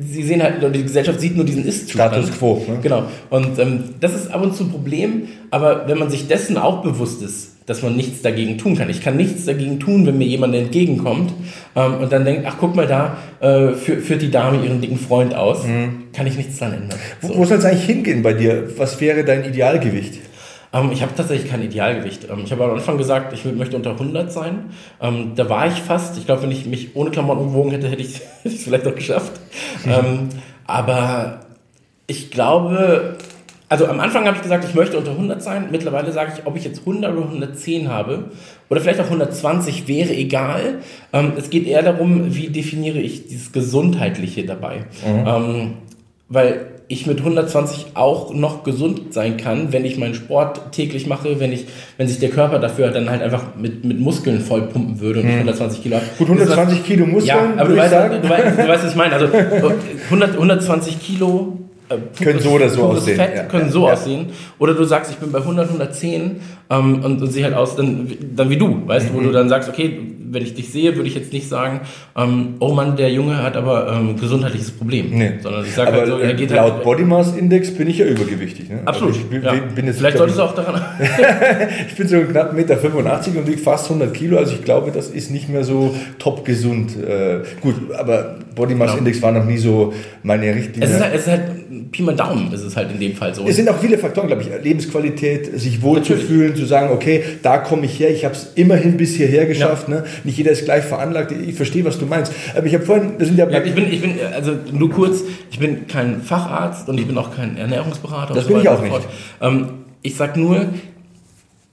sie sehen halt, die Gesellschaft sieht nur diesen Ist-Zustand. Status quo, ne? Genau. Und ähm, das ist ab und zu ein Problem, aber wenn man sich dessen auch bewusst ist, dass man nichts dagegen tun kann. Ich kann nichts dagegen tun, wenn mir jemand entgegenkommt ähm, und dann denkt, ach guck mal da, äh, führt, führt die Dame ihren dicken Freund aus, kann ich nichts dran ändern. Wo, So. wo soll es eigentlich hingehen bei dir? Was wäre dein Idealgewicht? Ähm, ich habe tatsächlich kein Idealgewicht. Ähm, ich habe am Anfang gesagt, ich will- möchte unter 100 sein. Ähm, da war ich fast. Ich glaube, wenn ich mich ohne Klamotten gewogen hätte, hätte ich es vielleicht auch geschafft. Ähm, aber ich glaube, Also am Anfang habe ich gesagt, ich möchte unter 100 sein. Mittlerweile sage ich, ob ich jetzt 100 oder 110 habe oder vielleicht auch 120 wäre egal. Ähm, es geht eher darum, wie definiere ich dieses Gesundheitliche dabei. Mhm. Ähm, weil ich mit 120 auch noch gesund sein kann, wenn ich meinen Sport täglich mache, wenn ich, wenn sich der Körper dafür dann halt einfach mit, mit Muskeln vollpumpen würde und hm. 120 Kilo Gut, 120 Kilo Muskeln, ja, aber du weißt, du, weißt, du weißt, was ich meine. Also 100, 120 Kilo äh, können so oder so aussehen. Fett ja. können so ja. aussehen. Oder du sagst, ich bin bei 100, 110 ähm, und, und sehe halt aus, dann, dann wie du, weißt mhm. wo du dann sagst, okay, wenn ich dich sehe, würde ich jetzt nicht sagen, ähm, oh Mann, der Junge hat aber ähm, gesundheitliches Problem. Nee. Sondern ich sage halt so, er geht laut halt, Body Mass Index bin ich ja übergewichtig. Ne? Also Absolut. Also bin, ja. bin jetzt, Vielleicht solltest du auch daran. ich bin so knapp 1,85 Meter und wiege fast 100 Kilo, also ich glaube, das ist nicht mehr so top gesund. Äh, gut, aber Body Mass Index genau. war noch nie so meine richtige. Es ist halt, es ist halt Pi mal Daumen ist es halt in dem Fall so. Es sind auch viele Faktoren, glaube ich. Lebensqualität, sich wohlzufühlen, zu sagen, okay, da komme ich her, ich habe es immerhin bis hierher geschafft. Ja. Ne? Nicht jeder ist gleich veranlagt. Ich verstehe, was du meinst. Aber ich habe vorhin, das sind ja, ja. ich bin, ich bin, also nur kurz, ich bin kein Facharzt und ich bin auch kein Ernährungsberater. Das so bin ich auch nicht. Ähm, ich sag nur,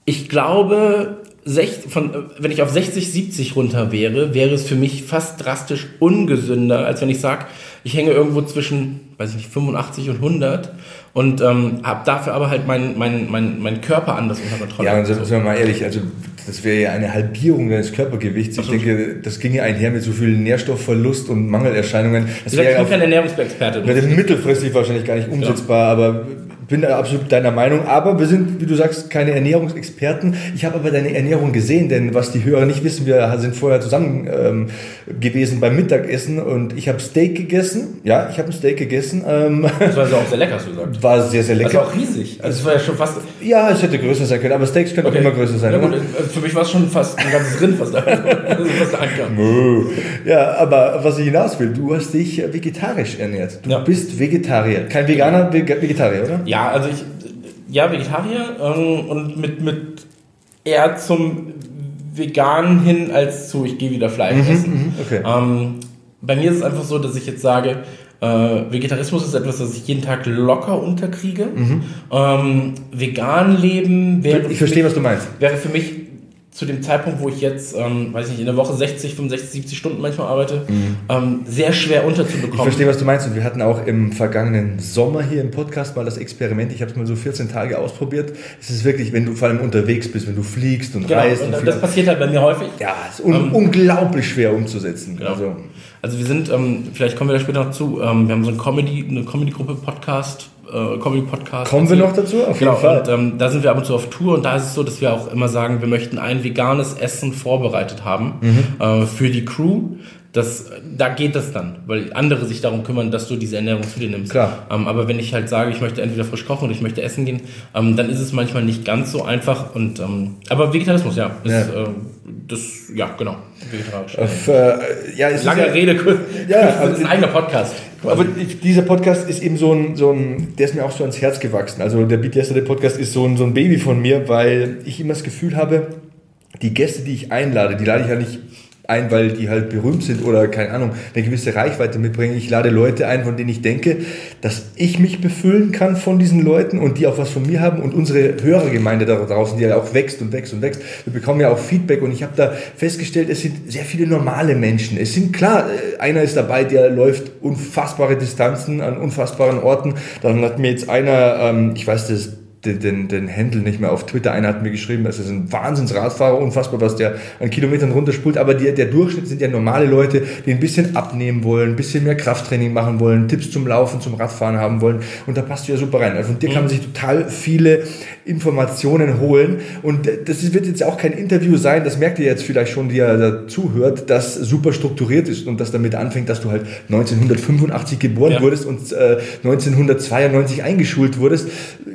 ich glaube, von, wenn ich auf 60, 70 runter wäre, wäre es für mich fast drastisch ungesünder, als wenn ich sage, ich hänge irgendwo zwischen, weiß ich nicht, 85 und 100 und ähm, habe dafür aber halt meinen mein, mein, mein Körper anders unter Kontrolle. Ja, und sind wir mal ehrlich, also das wäre ja eine Halbierung deines Körpergewichts. Ich denke, das ginge einher mit so viel Nährstoffverlust und Mangelerscheinungen. Das wäre ich bin kein Ernährungsexperte. Wäre mittelfristig wahrscheinlich gar nicht umsetzbar, ja. aber bin da absolut deiner Meinung, aber wir sind, wie du sagst, keine Ernährungsexperten. Ich habe aber deine Ernährung gesehen, denn was die Hörer nicht wissen, wir sind vorher zusammen ähm, gewesen beim Mittagessen und ich habe Steak gegessen. Ja, ich habe ein Steak gegessen. Ähm, das war auch sehr lecker, hast du gesagt. War sehr, sehr lecker. Also auch riesig. Also es war ja schon fast... Ja, es hätte größer sein können, aber Steaks können okay. auch immer größer sein. Ja, gut, also für mich war es schon fast ein ganzes Rind, was da, was da ankam. Ja, aber was ich hinaus will, du hast dich vegetarisch ernährt. Du ja. bist Vegetarier. Kein Veganer, Vegetarier, oder? Ja, ja, also ich, ja, Vegetarier ähm, und mit, mit eher zum Veganen hin als zu, ich gehe wieder Fleisch mhm, essen. Mhm, okay. Ähm, bei mir ist es einfach so, dass ich jetzt sage, äh, Vegetarismus ist etwas, das ich jeden Tag locker unterkriege. Mhm. Ähm, vegan leben wäre. Ich verstehe, was du meinst. Wäre für mich zu dem Zeitpunkt, wo ich jetzt, ähm, weiß ich nicht, in der Woche 60, 65, 70 Stunden manchmal arbeite, mhm. ähm, sehr schwer unterzubekommen. Ich verstehe, was du meinst. Und wir hatten auch im vergangenen Sommer hier im Podcast mal das Experiment. Ich habe es mal so 14 Tage ausprobiert. Es ist wirklich, wenn du vor allem unterwegs bist, wenn du fliegst und genau, reist. Und, und das passiert halt bei mir häufig. Ja, es ist un ähm, unglaublich schwer umzusetzen. Genau. Also, also wir sind, ähm, vielleicht kommen wir da später noch zu, ähm, wir haben so ein Comedy, eine Comedy-Gruppe Podcast äh, Comedy-Podcast. Kommen wir noch dazu? Auf genau, jeden Fall. Und, ähm, da sind wir ab und zu auf Tour und da ist es so, dass wir auch immer sagen, wir möchten ein veganes Essen vorbereitet haben mhm. äh, für die Crew. Das, da geht das dann, weil andere sich darum kümmern, dass du diese Ernährung zu dir nimmst. Klar. Ähm, aber wenn ich halt sage, ich möchte entweder frisch kochen oder ich möchte essen gehen, ähm, dann ist es manchmal nicht ganz so einfach. Und, ähm, aber Vegetarismus, ja, ist, ja. Äh, das, ja, genau, vegetarisch. Auf, äh, ja, es Lange ist ja, Rede, ja, das ist ein eigener Podcast. Quasi. Aber dieser Podcast ist eben so ein, so ein, der ist mir auch so ans Herz gewachsen. Also der Beat Yesterday Podcast ist so ein, so ein Baby von mir, weil ich immer das Gefühl habe, die Gäste, die ich einlade, die lade ich ja nicht ein, weil die halt berühmt sind oder keine Ahnung, eine gewisse Reichweite mitbringen. Ich lade Leute ein, von denen ich denke, dass ich mich befüllen kann von diesen Leuten und die auch was von mir haben und unsere Hörergemeinde da draußen, die ja auch wächst und wächst und wächst. Wir bekommen ja auch Feedback und ich habe da festgestellt, es sind sehr viele normale Menschen. Es sind klar, äh, einer ist dabei, der läuft unfassbare Distanzen an unfassbaren Orten. Dann hat mir jetzt einer, ähm, ich weiß das den, den, den Händel nicht mehr auf Twitter. Einer hat mir geschrieben, das ist ein Wahnsinnsradfahrer, unfassbar, was der an Kilometern runterspult. Aber die, der Durchschnitt sind ja normale Leute, die ein bisschen abnehmen wollen, ein bisschen mehr Krafttraining machen wollen, Tipps zum Laufen, zum Radfahren haben wollen. Und da passt du ja super rein. Also von dir kann man sich total viele Informationen holen. Und das wird jetzt auch kein Interview sein, das merkt ihr jetzt vielleicht schon, die ihr da zuhört, das super strukturiert ist und das damit anfängt, dass du halt 1985 geboren ja. wurdest und äh, 1992 eingeschult wurdest.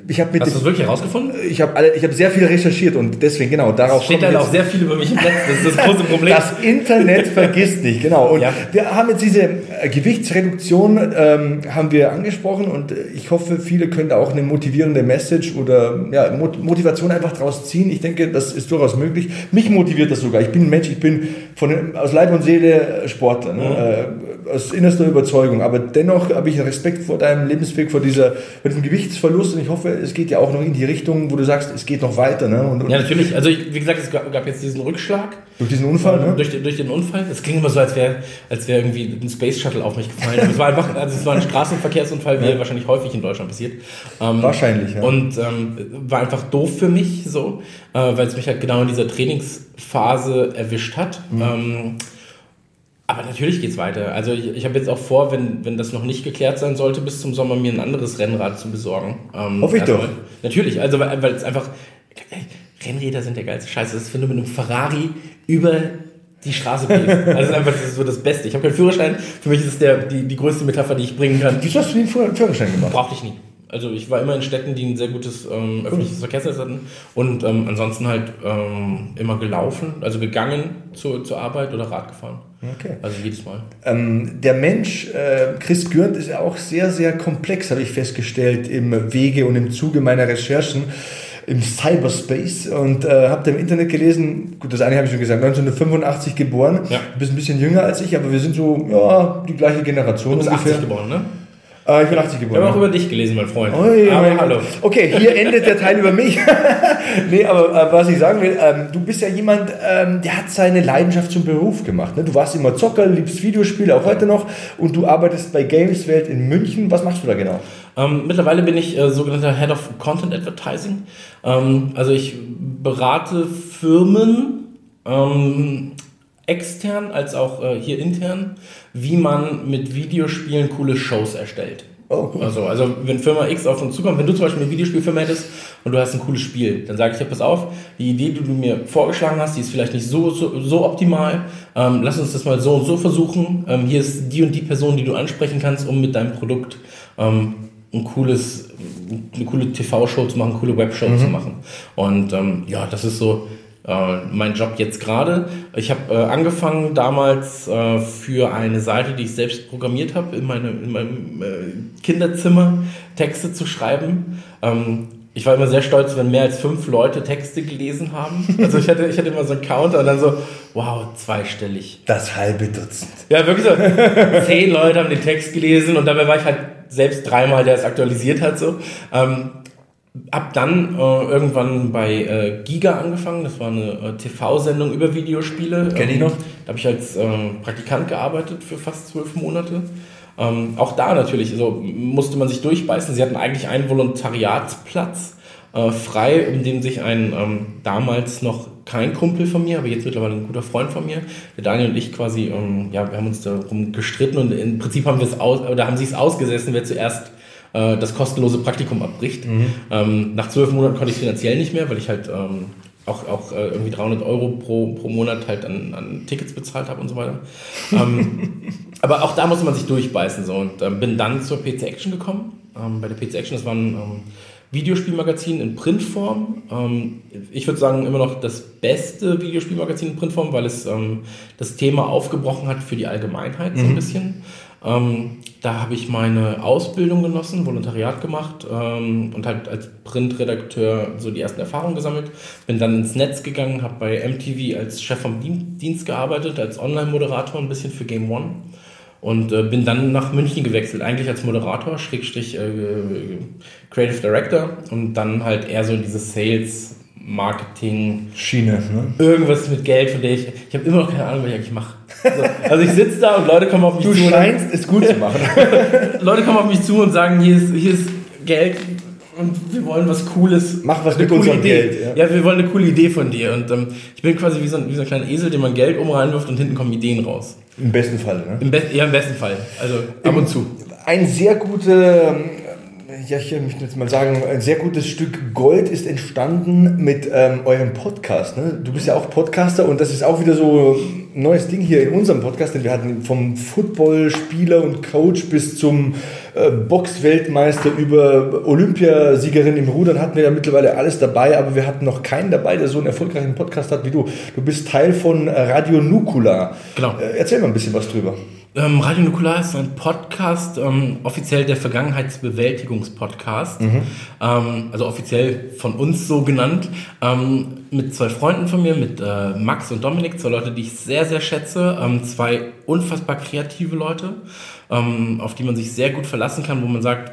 Ich habe mit Hast du das wirklich herausgefunden? Ich habe alle, ich habe sehr viel recherchiert und deswegen genau darauf es steht dann auch sehr viel über mich im Netz. Das ist das große Problem. Das Internet vergisst nicht, genau. Und ja. wir haben jetzt diese äh, Gewichtsreduktion ähm, haben wir angesprochen und äh, ich hoffe, viele können da auch eine motivierende Message oder ja, Motivation einfach draus ziehen. Ich denke, das ist durchaus möglich. Mich motiviert das sogar. Ich bin ein Mensch, ich bin von aus Leib und Seele Sportler. Ne? Mhm. Aus innerster Überzeugung. Aber dennoch habe ich Respekt vor deinem Lebensweg, vor, dieser, vor diesem Gewichtsverlust und ich hoffe, es geht ja auch noch in die Richtung, wo du sagst, es geht noch weiter. Ne? Und, und Ja, natürlich. Also, ich, wie gesagt, es gab, gab jetzt diesen Rückschlag. durch diesen Unfall, ne? Durch, den- durch den Unfall. Es klingt immer so, als wäre als wär irgendwie ein Space Shuttle auf mich gefallen. Es war einfach, also es war ein Straßenverkehrsunfall, wie er wahrscheinlich häufig in Deutschland passiert. Ähm, Wahrscheinlich, ja. Und ähm, war einfach doof für mich so, äh, weil es mich halt genau in dieser Trainingsphase erwischt hat. Mhm. Ähm, aber natürlich geht's weiter. Also ich, ich habe jetzt auch vor, wenn, wenn das noch nicht geklärt sein sollte, bis zum Sommer mir ein anderes Rennrad zu besorgen. Ähm, Hoffe ich doch. Natürlich, also weil, weil es einfach. Rennräder sind der geilste Scheiße. Das ist, wenn du mit einem Ferrari über die Straße gehst. Also das ist einfach das, ist so das Beste. Ich habe keinen Führerschein. Für mich ist es der, die, die größte Metapher, die ich bringen kann. Wieso hast du den Führ- Führerschein gemacht? Brauchte ich nie. Also ich war immer in Städten, die ein sehr gutes ähm, öffentliches Verkehrsnetz hatten und ähm, ansonsten halt ähm, immer gelaufen, also gegangen zur, zur Arbeit oder Rad gefahren. Okay. Also jedes Mal. Ähm, der Mensch, äh, Chris Gürnt, ist ja auch sehr, sehr komplex, habe ich festgestellt, im Wege und im Zuge meiner Recherchen im Cyberspace und äh, habe da im Internet gelesen, gut, das eine habe ich schon gesagt, 1985 geboren, Ja. du bist ein bisschen jünger als ich, aber wir sind so, ja, die gleiche Generation Du bist ungefähr. 80 geboren, ne? Äh, ich bin 80 Ich geboren. habe auch ja. über dich gelesen, mein Freund. Ui, Aber mein hallo. Okay, hier endet der Teil über mich. nee, aber äh, was ich sagen will, ähm, du bist ja jemand, ähm, der hat seine Leidenschaft zum Beruf gemacht. Ne? Du warst immer Zocker, liebst Videospiele, auch heute noch. Und du arbeitest bei Gameswelt in München. Was machst du da genau? Ähm, mittlerweile bin ich äh, sogenannter Head of Content Advertising. Ähm, also ich berate Firmen, ähm, extern als auch äh, hier intern, wie man mit Videospielen coole Shows erstellt. Oh, cool. Also, also wenn Firma X auf uns zukommt, wenn du zum Beispiel eine Videospielfirma hättest und du hast ein cooles Spiel, dann sage ich, ja, pass auf, die Idee, die du mir vorgeschlagen hast, die ist vielleicht nicht so, so, so optimal. Ähm, lass uns das mal so und so versuchen. Ähm, hier ist die und die Person, die du ansprechen kannst, um mit deinem Produkt ähm, ein cooles, eine coole TV-Show zu machen, eine coole Webshow zu machen. Und ähm, ja, das ist so äh, mein Job jetzt gerade. Ich habe äh, angefangen damals äh, für eine Seite, die ich selbst programmiert habe, in, meine, in meinem äh, Kinderzimmer Texte zu schreiben. Ähm, ich war immer sehr stolz, wenn mehr als fünf Leute Texte gelesen haben. Also ich hatte, ich hatte immer so einen Counter und dann so, wow, zweistellig. Das halbe Dutzend. Ja, wirklich so. Zehn Leute haben den Text gelesen und dabei war ich halt selbst dreimal, der es aktualisiert hat. So. Ähm, hab dann äh, irgendwann bei äh, Giga angefangen. Das war eine äh, TV-Sendung über Videospiele. Kenn ich Ähm, noch. Da habe ich als ähm, Praktikant gearbeitet für fast zwölf Monate. Ähm, auch da natürlich so musste man sich durchbeißen. Sie hatten eigentlich einen Volontariatsplatz äh, frei, in dem sich ein ähm, damals noch kein Kumpel von mir, aber jetzt mittlerweile ein guter Freund von mir, der Daniel und ich quasi, ähm, ja, wir haben uns darum gestritten und im Prinzip haben wir es aus, oder haben sie es ausgesessen, wer zuerst äh, das kostenlose Praktikum abbricht. Ähm, nach zwölf Monaten konnte ich finanziell nicht mehr, weil ich halt ähm, auch, auch äh, irgendwie 300 Euro pro, pro Monat halt an, an Tickets bezahlt habe und so weiter. ähm, aber auch da musste man sich durchbeißen so und ähm, bin dann zur PC Action gekommen. Ähm, bei der PC Action, das war ein ähm, Videospielmagazin in Printform. Ähm, ich würde sagen, immer noch das beste Videospielmagazin in Printform, weil es ähm, das Thema aufgebrochen hat für die Allgemeinheit so ein bisschen. Ähm, da habe ich meine Ausbildung genossen, Volontariat gemacht ähm, und halt als Printredakteur so die ersten Erfahrungen gesammelt. Bin dann ins Netz gegangen, habe bei MTV als Chef vom Dien- Dienst gearbeitet, als Online-Moderator ein bisschen für Game One und äh, bin dann nach München gewechselt, eigentlich als Moderator, Schrägstrich äh, Creative Director und dann halt eher so diese Sales, Marketing, Schiene, ne? irgendwas mit Geld, von der ich, ich habe immer noch keine Ahnung, was ich eigentlich mache. So, also ich sitze da und Leute kommen auf mich Du zu. und- scheinst es gut zu machen. Leute kommen auf mich zu und sagen, hier ist, hier ist Geld und wir wollen was Cooles. Mach was mit unserem Idee. Geld, ja. Ja. wir wollen eine coole Idee von dir. Und ähm, ich bin quasi wie so, ein, wie so ein kleiner Esel, dem man Geld um reinwirft und hinten kommen Ideen raus. Im besten Fall, ne? Im, Be ja, im besten Fall. Also ab und zu. Ein sehr guter, ähm, ja, ich möchte jetzt mal sagen, ein sehr gutes Stück Gold ist entstanden mit ähm, eurem Podcast. Ne? Du bist ja auch Podcaster und das ist auch wieder so neues Ding hier in unserem Podcast, denn wir hatten vom Footballspieler und Coach bis zum äh, Boxweltmeister über Olympiasiegerin im Rudern hatten wir ja mittlerweile alles dabei, aber wir hatten noch keinen dabei, der so einen erfolgreichen Podcast hat wie du. Du bist Teil von Radio Nukula. Genau. Äh, erzähl mal ein bisschen was drüber. Ähm, Radio Nukular ist ein Podcast, ähm, offiziell der Vergangenheitsbewältigungspodcast. Ähm, also offiziell von uns so genannt. Ähm, mit zwei Freunden von mir, mit äh, Max und Dominik, zwei Leute, die ich sehr, sehr schätze. Ähm, zwei unfassbar kreative Leute, ähm, auf die man sich sehr gut verlassen kann, wo man sagt,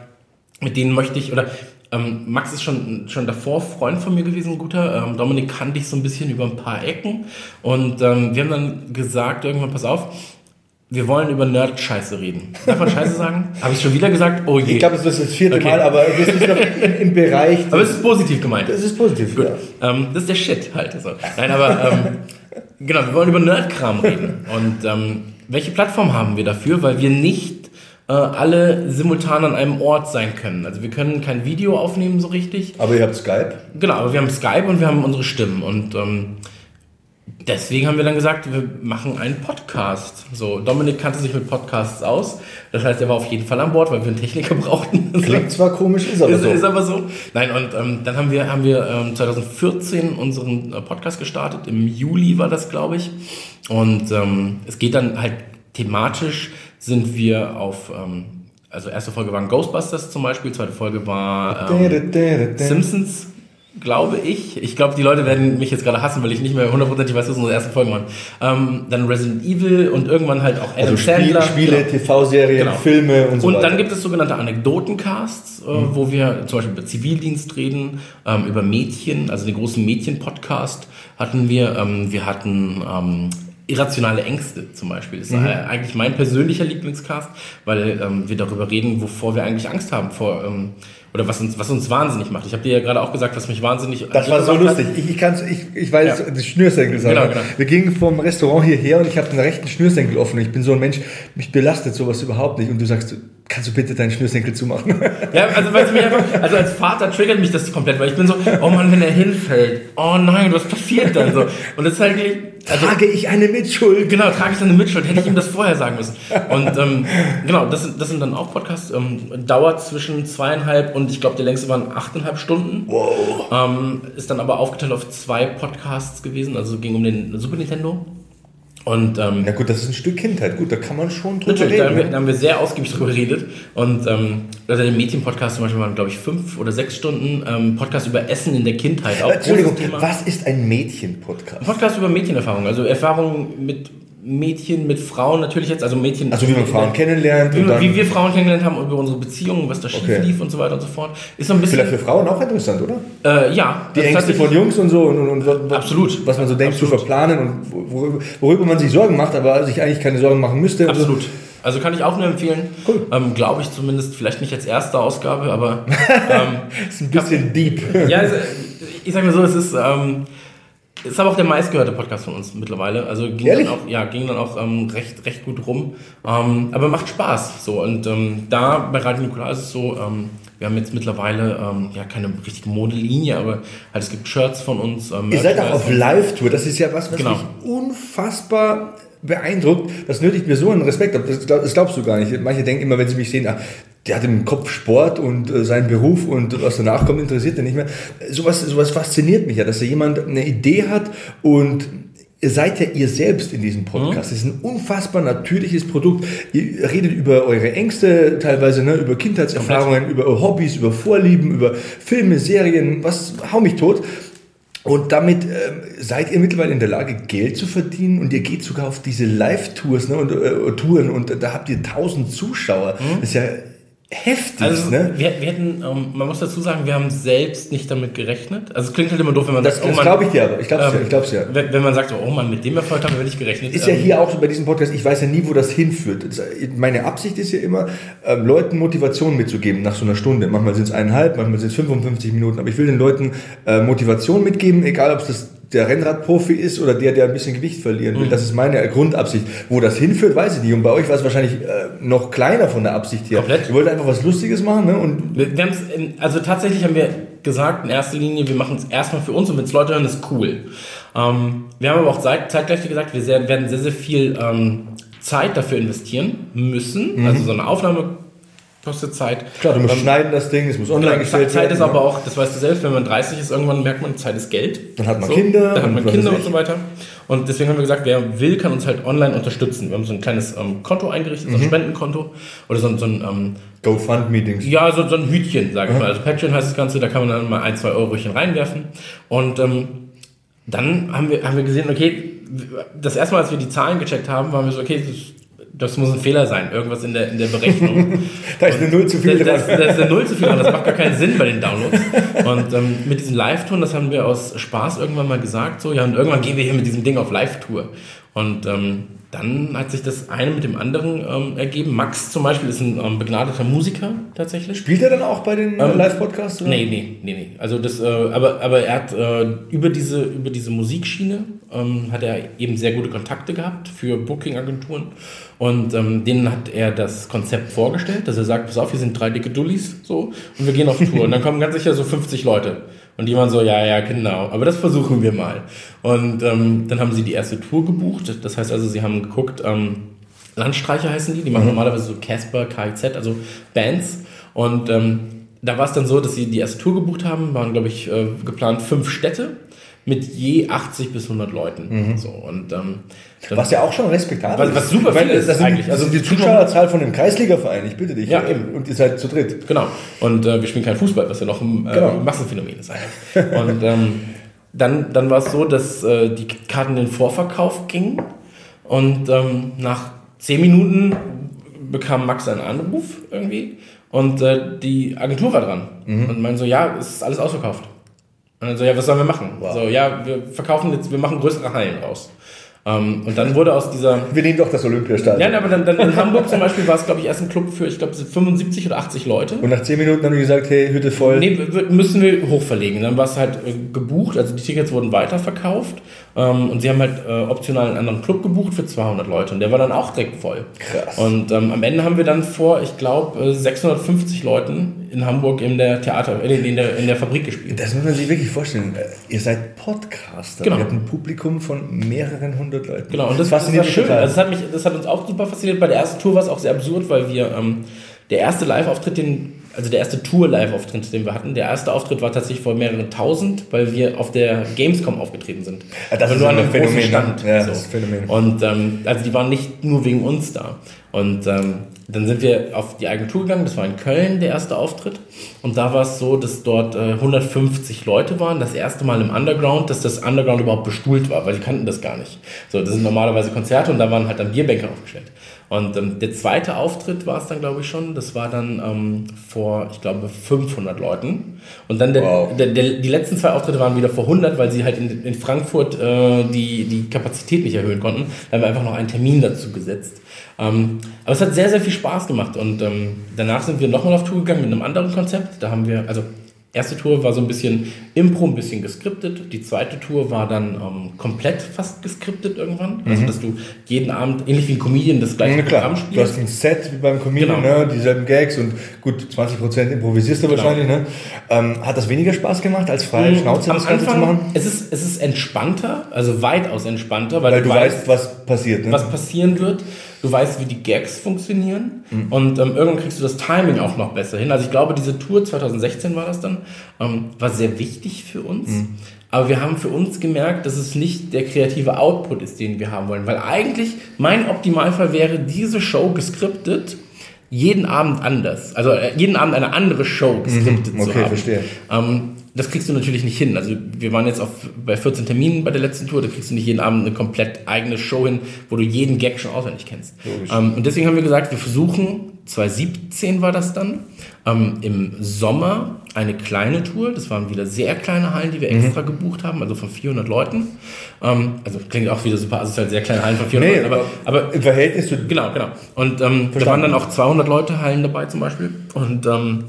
mit denen möchte ich, oder Max ist schon, schon davor Freund von mir gewesen, guter. Dominik kannte ich so ein bisschen über ein paar Ecken. Und wir haben dann gesagt, irgendwann, pass auf, wir wollen über Nerd-Scheiße reden. Darf man Scheiße sagen? Habe ich schon wieder gesagt? Oh je. Ich glaube, das ist das vierte Okay. Mal, aber das ist noch im, Bereich. aber es ist positiv gemeint. das ist positiv. Gut. Ja. Ähm, das ist der Shit halt. Also. Nein, aber ähm, genau, wir wollen über Nerdkram reden. Und ähm, welche Plattform haben wir dafür? Weil wir nicht äh, alle simultan an einem Ort sein können. Also wir können kein Video aufnehmen so richtig. Aber ihr habt Skype. Genau, aber wir haben Skype und wir haben unsere Stimmen. Und ähm, deswegen haben wir dann gesagt, wir machen einen Podcast. So, Dominik kannte sich mit Podcasts aus. Das heißt, er war auf jeden Fall an Bord, weil wir einen Techniker brauchten. Klingt zwar komisch, ist aber Ist, so. ist aber so. Nein, und ähm, dann haben wir, haben wir ähm, 2014 unseren äh, Podcast gestartet. Im Juli war das, glaube ich. Und ähm, es geht dann halt thematisch, sind wir auf, ähm, also erste Folge waren Ghostbusters zum Beispiel, zweite Folge war ähm, Simpsons, glaube ich. Ich glaube, die Leute werden mich jetzt gerade hassen, weil ich nicht mehr hundertprozentig weiß, was unsere ersten Folgen waren. Ähm, dann Resident Evil und irgendwann halt auch Adam Also Spiele, Sandler. Spiele Genau. TV-Serien, Genau. Filme und so Und weiter. dann gibt es sogenannte Anekdotencasts, äh, wo wir zum Beispiel über Zivildienst reden, ähm, über Mädchen, also den großen Mädchen-Podcast hatten wir. Ähm, wir hatten ähm, irrationale Ängste zum Beispiel. Das ist äh, eigentlich mein persönlicher Lieblingscast, weil ähm, wir darüber reden, wovor wir eigentlich Angst haben, vor ähm, oder was uns, was uns wahnsinnig macht. Ich habe dir ja gerade auch gesagt, was mich wahnsinnig Das war so gemacht hat. lustig. Ich, ich, kann's, ich, ich weiß, Ja. das Schnürsenkel sagen. Genau, genau. Wir gingen vom Restaurant hierher und ich habe den rechten Schnürsenkel offen. Ich bin so ein Mensch, mich belastet sowas überhaupt nicht. Und du sagst, kannst du bitte deinen Schnürsenkel zumachen? Ja, also, weil es mich einfach, also als Vater triggert mich das komplett, weil ich bin so, oh Mann, wenn er hinfällt, oh nein, was passiert dann so? Und das ist halt, wirklich- also, Trage ich eine Mitschuld? genau, trage ich eine Mitschuld, hätte ich ihm das vorher sagen müssen. Und ähm, genau, das sind, das sind dann auch Podcasts, ähm, dauert zwischen zweieinhalb und ich glaube, der längste waren achteinhalb Stunden. Wow. Ähm, ist dann aber aufgeteilt auf zwei Podcasts gewesen, also ging um den Super Nintendo. Und ähm, Na gut, das ist ein Stück Kindheit. Gut, da kann man schon drüber Natürlich, da haben, wir, reden. da haben wir sehr ausgiebig drüber geredet. Und ähm, also der Mädchen-Podcast zum Beispiel waren, glaube ich, fünf oder sechs Stunden. Ähm, Podcast über Essen in der Kindheit. Auch Entschuldigung, was ist ein Mädchen-Podcast? Podcast über Mädchenerfahrungen. Also Erfahrungen mit Mädchen, mit Frauen natürlich jetzt. Also Mädchen. Also wie man Frauen kennenlernt Wie, wie wir Frauen kennengelernt haben, über unsere Beziehungen, was da schief Okay. lief und so weiter und so fort. Ist so ein bisschen. vielleicht für Frauen auch interessant, oder? äh, ja. Die Ängste von Jungs und so und, und, und Absolut. was man so denkt Absolut. zu verplanen und worüber, worüber man sich Sorgen macht, aber sich eigentlich keine Sorgen machen müsste. und so. Absolut. Also kann ich auch nur empfehlen. Cool. Ähm, Glaube ich zumindest, vielleicht nicht als erste Ausgabe, aber ähm, Ist ein bisschen deep. Ja, also, ich sag mal so, es ist, ähm, ist aber auch der meistgehörte Podcast von uns mittlerweile. Also ging Ehrlich? dann auch, ja, ging dann auch ähm, recht, recht gut rum. Ähm, aber macht Spaß. So und ähm, da bei Radio Nukular ist es so, ähm, wir haben jetzt mittlerweile ähm, ja keine richtige Modelinie, aber halt es gibt Shirts von uns. Ähm, Ihr seid auch auf. Live-Tour. Das ist ja was, was Genau. mich unfassbar beeindruckt. Das nötigt mir so einen Respekt ab. Das, glaub, das glaubst du gar nicht. Manche denken immer, wenn sie mich sehen, ah, der hat im Kopf Sport und äh, seinen Beruf und was danach kommt, interessiert er nicht mehr. Sowas, sowas fasziniert mich ja, dass da jemand eine Idee hat und Ihr seid ja ihr selbst in diesem Podcast. Es ist ein unfassbar natürliches Produkt. Ihr redet über eure Ängste, teilweise ne, über Kindheitserfahrungen, über Hobbys, über Vorlieben, über Filme, Serien, was hau mich tot. Und damit ähm, seid ihr mittlerweile in der Lage, Geld zu verdienen und ihr geht sogar auf diese Live-Tours ne, und äh, Touren und da habt ihr 1000 Zuschauer. Das ist ja heftig, Also ne? wir, wir hätten, ähm, man muss dazu sagen, wir haben selbst nicht damit gerechnet. Also es klingt halt immer doof, wenn man Das, sagt, das Mann, glaube ich dir aber. Ich glaube es ähm, ja. Ich glaub's ja. Wenn, wenn man sagt, oh Mann, mit dem Erfolg haben wir nicht gerechnet. Ist ja ähm, hier auch so bei diesem Podcast, ich weiß ja nie, wo das hinführt. Das- Meine Absicht ist ja immer, ähm, Leuten Motivation mitzugeben nach so einer Stunde. Manchmal sind es eineinhalb, manchmal sind es 55 Minuten. Aber ich will den Leuten äh, Motivation mitgeben, egal ob es das der Rennradprofi ist oder der, der ein bisschen Gewicht verlieren will. Das ist meine Grundabsicht. Wo das hinführt, weiß ich nicht. Und bei euch war es wahrscheinlich äh, noch kleiner von der Absicht her. Komplett. Ihr wollt einfach was Lustiges machen ne? und Wir, wir also tatsächlich haben wir gesagt, in erster Linie, wir machen es erstmal für uns und wenn es Leute hören, ist cool. Ähm, wir haben aber auch zeit, zeitgleich gesagt, wir sehr, werden sehr, sehr viel ähm, Zeit dafür investieren müssen. Also so eine Aufnahme kostet Zeit. Klar, du musst Ähm, schneiden das Ding, es muss online Genau, gestellt Zeit werden. ist aber auch, das weißt du selbst, wenn man 30 ist, irgendwann merkt man, Zeit ist Geld. Dann hat man Kinder Dann hat man Kinder und so weiter. Und deswegen haben wir gesagt, wer will, kann uns halt online unterstützen. Wir haben so ein kleines ähm, Konto eingerichtet, so Mhm. ein Spendenkonto. Oder so, ein- so ein, ähm, GoFundMe-Dings. ja, so, so ein Hütchen, sage ich mal. Also Patreon heißt das Ganze, da kann man dann mal ein, zwei Eurochen reinwerfen. Und ähm, dann haben wir, haben wir gesehen, okay, das erste Mal, als wir die Zahlen gecheckt haben, waren wir so, okay, das, das muss ein Fehler sein, irgendwas in der, in der Berechnung. Da ist eine Null zu viel das, dran. das, das ist eine Null zu viel und das macht gar keinen Sinn bei den Downloads. Und ähm, mit diesen Live-Touren, das haben wir aus Spaß irgendwann mal gesagt, so, ja, und irgendwann gehen wir hier mit diesem Ding auf Live-Tour. Und ähm, dann hat sich das eine mit dem anderen ähm, ergeben. Max zum Beispiel ist ein ähm, begnadeter Musiker tatsächlich. Spielt er dann auch bei den äh, Ähm, Live-Podcasts? oder? Nee, nee, nee, nee. Also das, äh, aber, aber er hat äh, über diese, über diese Musikschiene ähm, hat er eben sehr gute Kontakte gehabt für Booking-Agenturen. Und ähm, denen hat er das Konzept vorgestellt, dass er sagt, pass auf, hier sind drei dicke Dullis so und wir gehen auf Tour. und dann kommen ganz sicher so 50 Leute. Und die waren so, ja, ja, genau, aber das versuchen wir mal. Und ähm, dann haben sie die erste Tour gebucht. Das heißt also, sie haben geguckt, ähm, Landstreicher heißen die, die machen normalerweise so Casper, KIZ, also Bands. Und ähm, da war es dann so, dass sie die erste Tour gebucht haben, waren, glaube ich, äh, geplant fünf Städte mit je 80 bis 100 Leuten. So, und, ähm, Was ja auch schon respektabel Was- was super viel ist das sind, eigentlich. Also die Zuschauerzahl von dem Kreisligaverein, ich bitte dich. Ja, eben. Und ihr seid zu dritt. Genau. Und äh, wir spielen kein Fußball, was ja noch ein äh, Genau. Massenphänomen ist eigentlich. Und ähm, dann, dann war es so, dass äh, die Karten in den Vorverkauf gingen. Und ähm, nach zehn Minuten bekam Max einen Anruf irgendwie. Und äh, die Agentur war dran. Und meinte so, ja, es ist alles ausverkauft. Und dann so, ja, was sollen wir machen? So, ja, wir verkaufen jetzt, wir machen größere Hallen raus. Ähm, und dann wurde aus dieser Wir nehmen doch das Olympiastadion. ja, aber dann, dann in Hamburg zum Beispiel war es, glaube ich, erst ein Club für, ich glaube, es sind 75 oder 80 Leute. Und nach 10 Minuten haben die gesagt, hey, Hütte voll. Nee, müssen wir hochverlegen. Dann war es halt äh, gebucht, also die Tickets wurden weiterverkauft ähm, und sie haben halt äh, optional einen anderen Club gebucht für 200 Leute und der war dann auch direkt voll. Krass. Und ähm, am Ende haben wir dann vor, ich glaube, äh, 650 Leuten in Hamburg in der Theater, äh, in, der, in der Fabrik gespielt. Das muss man sich wirklich vorstellen. Äh, Ihr seid Podcaster. Genau. Ihr habt ein Publikum von mehreren hundert Leuten. Genau, und das, das war schön. Also das, hat mich, das hat uns auch super fasziniert. Bei der ersten Tour war es auch sehr absurd, weil wir ähm, der erste Live-Auftritt, den, also der erste Tour-Live-Auftritt, den wir hatten, der erste Auftritt war tatsächlich vor mehreren tausend, weil wir auf der Gamescom aufgetreten sind. Ja, das Aber ist nur ein an einem großen Phänomen, ne? Stand. Ja, so. das ist Phänomen. Und ähm, also die waren nicht nur wegen uns da. Und ähm, dann sind wir auf die Agentur gegangen, das war in Köln der erste Auftritt. Und da war es so, dass dort äh, 150 Leute waren, das erste Mal im Underground, dass das Underground überhaupt bestuhlt war, weil die kannten das gar nicht. So, das sind normalerweise Konzerte und da waren halt dann Bierbänke aufgestellt. Und ähm, der zweite Auftritt war es dann, glaube ich, schon. Das war dann ähm, vor, ich glaube, 500 Leuten. Und dann der, Wow. der, der, die letzten zwei Auftritte waren wieder vor 100, weil sie halt in, in Frankfurt äh, die, die Kapazität nicht erhöhen konnten. Da haben wir einfach noch einen Termin dazu gesetzt. Ähm, aber es hat sehr, sehr viel Spaß gemacht. Und ähm, danach sind wir nochmal auf Tour gegangen mit einem anderen Konzept. Da haben wir, also erste Tour war so ein bisschen Impro, ein bisschen geskriptet. Die zweite Tour war dann ähm, komplett fast geskriptet irgendwann. Also, dass du jeden Abend, ähnlich wie ein Comedian, das gleiche Mhm. Ja, Programm du spielst. hast ein Set wie beim Comedian, Genau. ne? dieselben Gags und gut, 20% improvisierst du Genau. wahrscheinlich. Ne? Ähm, hat das weniger Spaß gemacht, als freie Schnauze Am das Ganze zu Anfang, machen? es ist, es ist entspannter, also weitaus entspannter, weil, Weil du weißt, was passiert. Ne? was passieren wird. Du weißt, wie die Gags funktionieren und ähm, irgendwann kriegst du das Timing auch noch besser hin. Also ich glaube, diese Tour 2016 war das dann, ähm, war sehr wichtig für uns. Aber wir haben für uns gemerkt, dass es nicht der kreative Output ist, den wir haben wollen. Weil eigentlich mein Optimalfall wäre, diese Show geskriptet, jeden Abend anders. Also äh, jeden Abend eine andere Show geskriptet Mhm. zu Okay, haben. verstehe. Ähm, das kriegst du natürlich nicht hin. Also wir waren jetzt auf, bei 14 Terminen bei der letzten Tour, da kriegst du nicht jeden Abend eine komplett eigene Show hin, wo du jeden Gag schon auswendig kennst. Ähm, und deswegen haben wir gesagt, wir versuchen, 2017 war das dann, ähm, im Sommer eine kleine Tour. Das waren wieder sehr kleine Hallen, die wir Mhm. extra gebucht haben, also von 400 Leuten. Ähm, also klingt auch wieder super, also es ist halt sehr kleine Hallen von 400 Nee, Leuten. Aber, aber im Verhältnis zu. Genau, genau. Und ähm, da waren dann auch 200 Leute Hallen dabei zum Beispiel. Und ähm,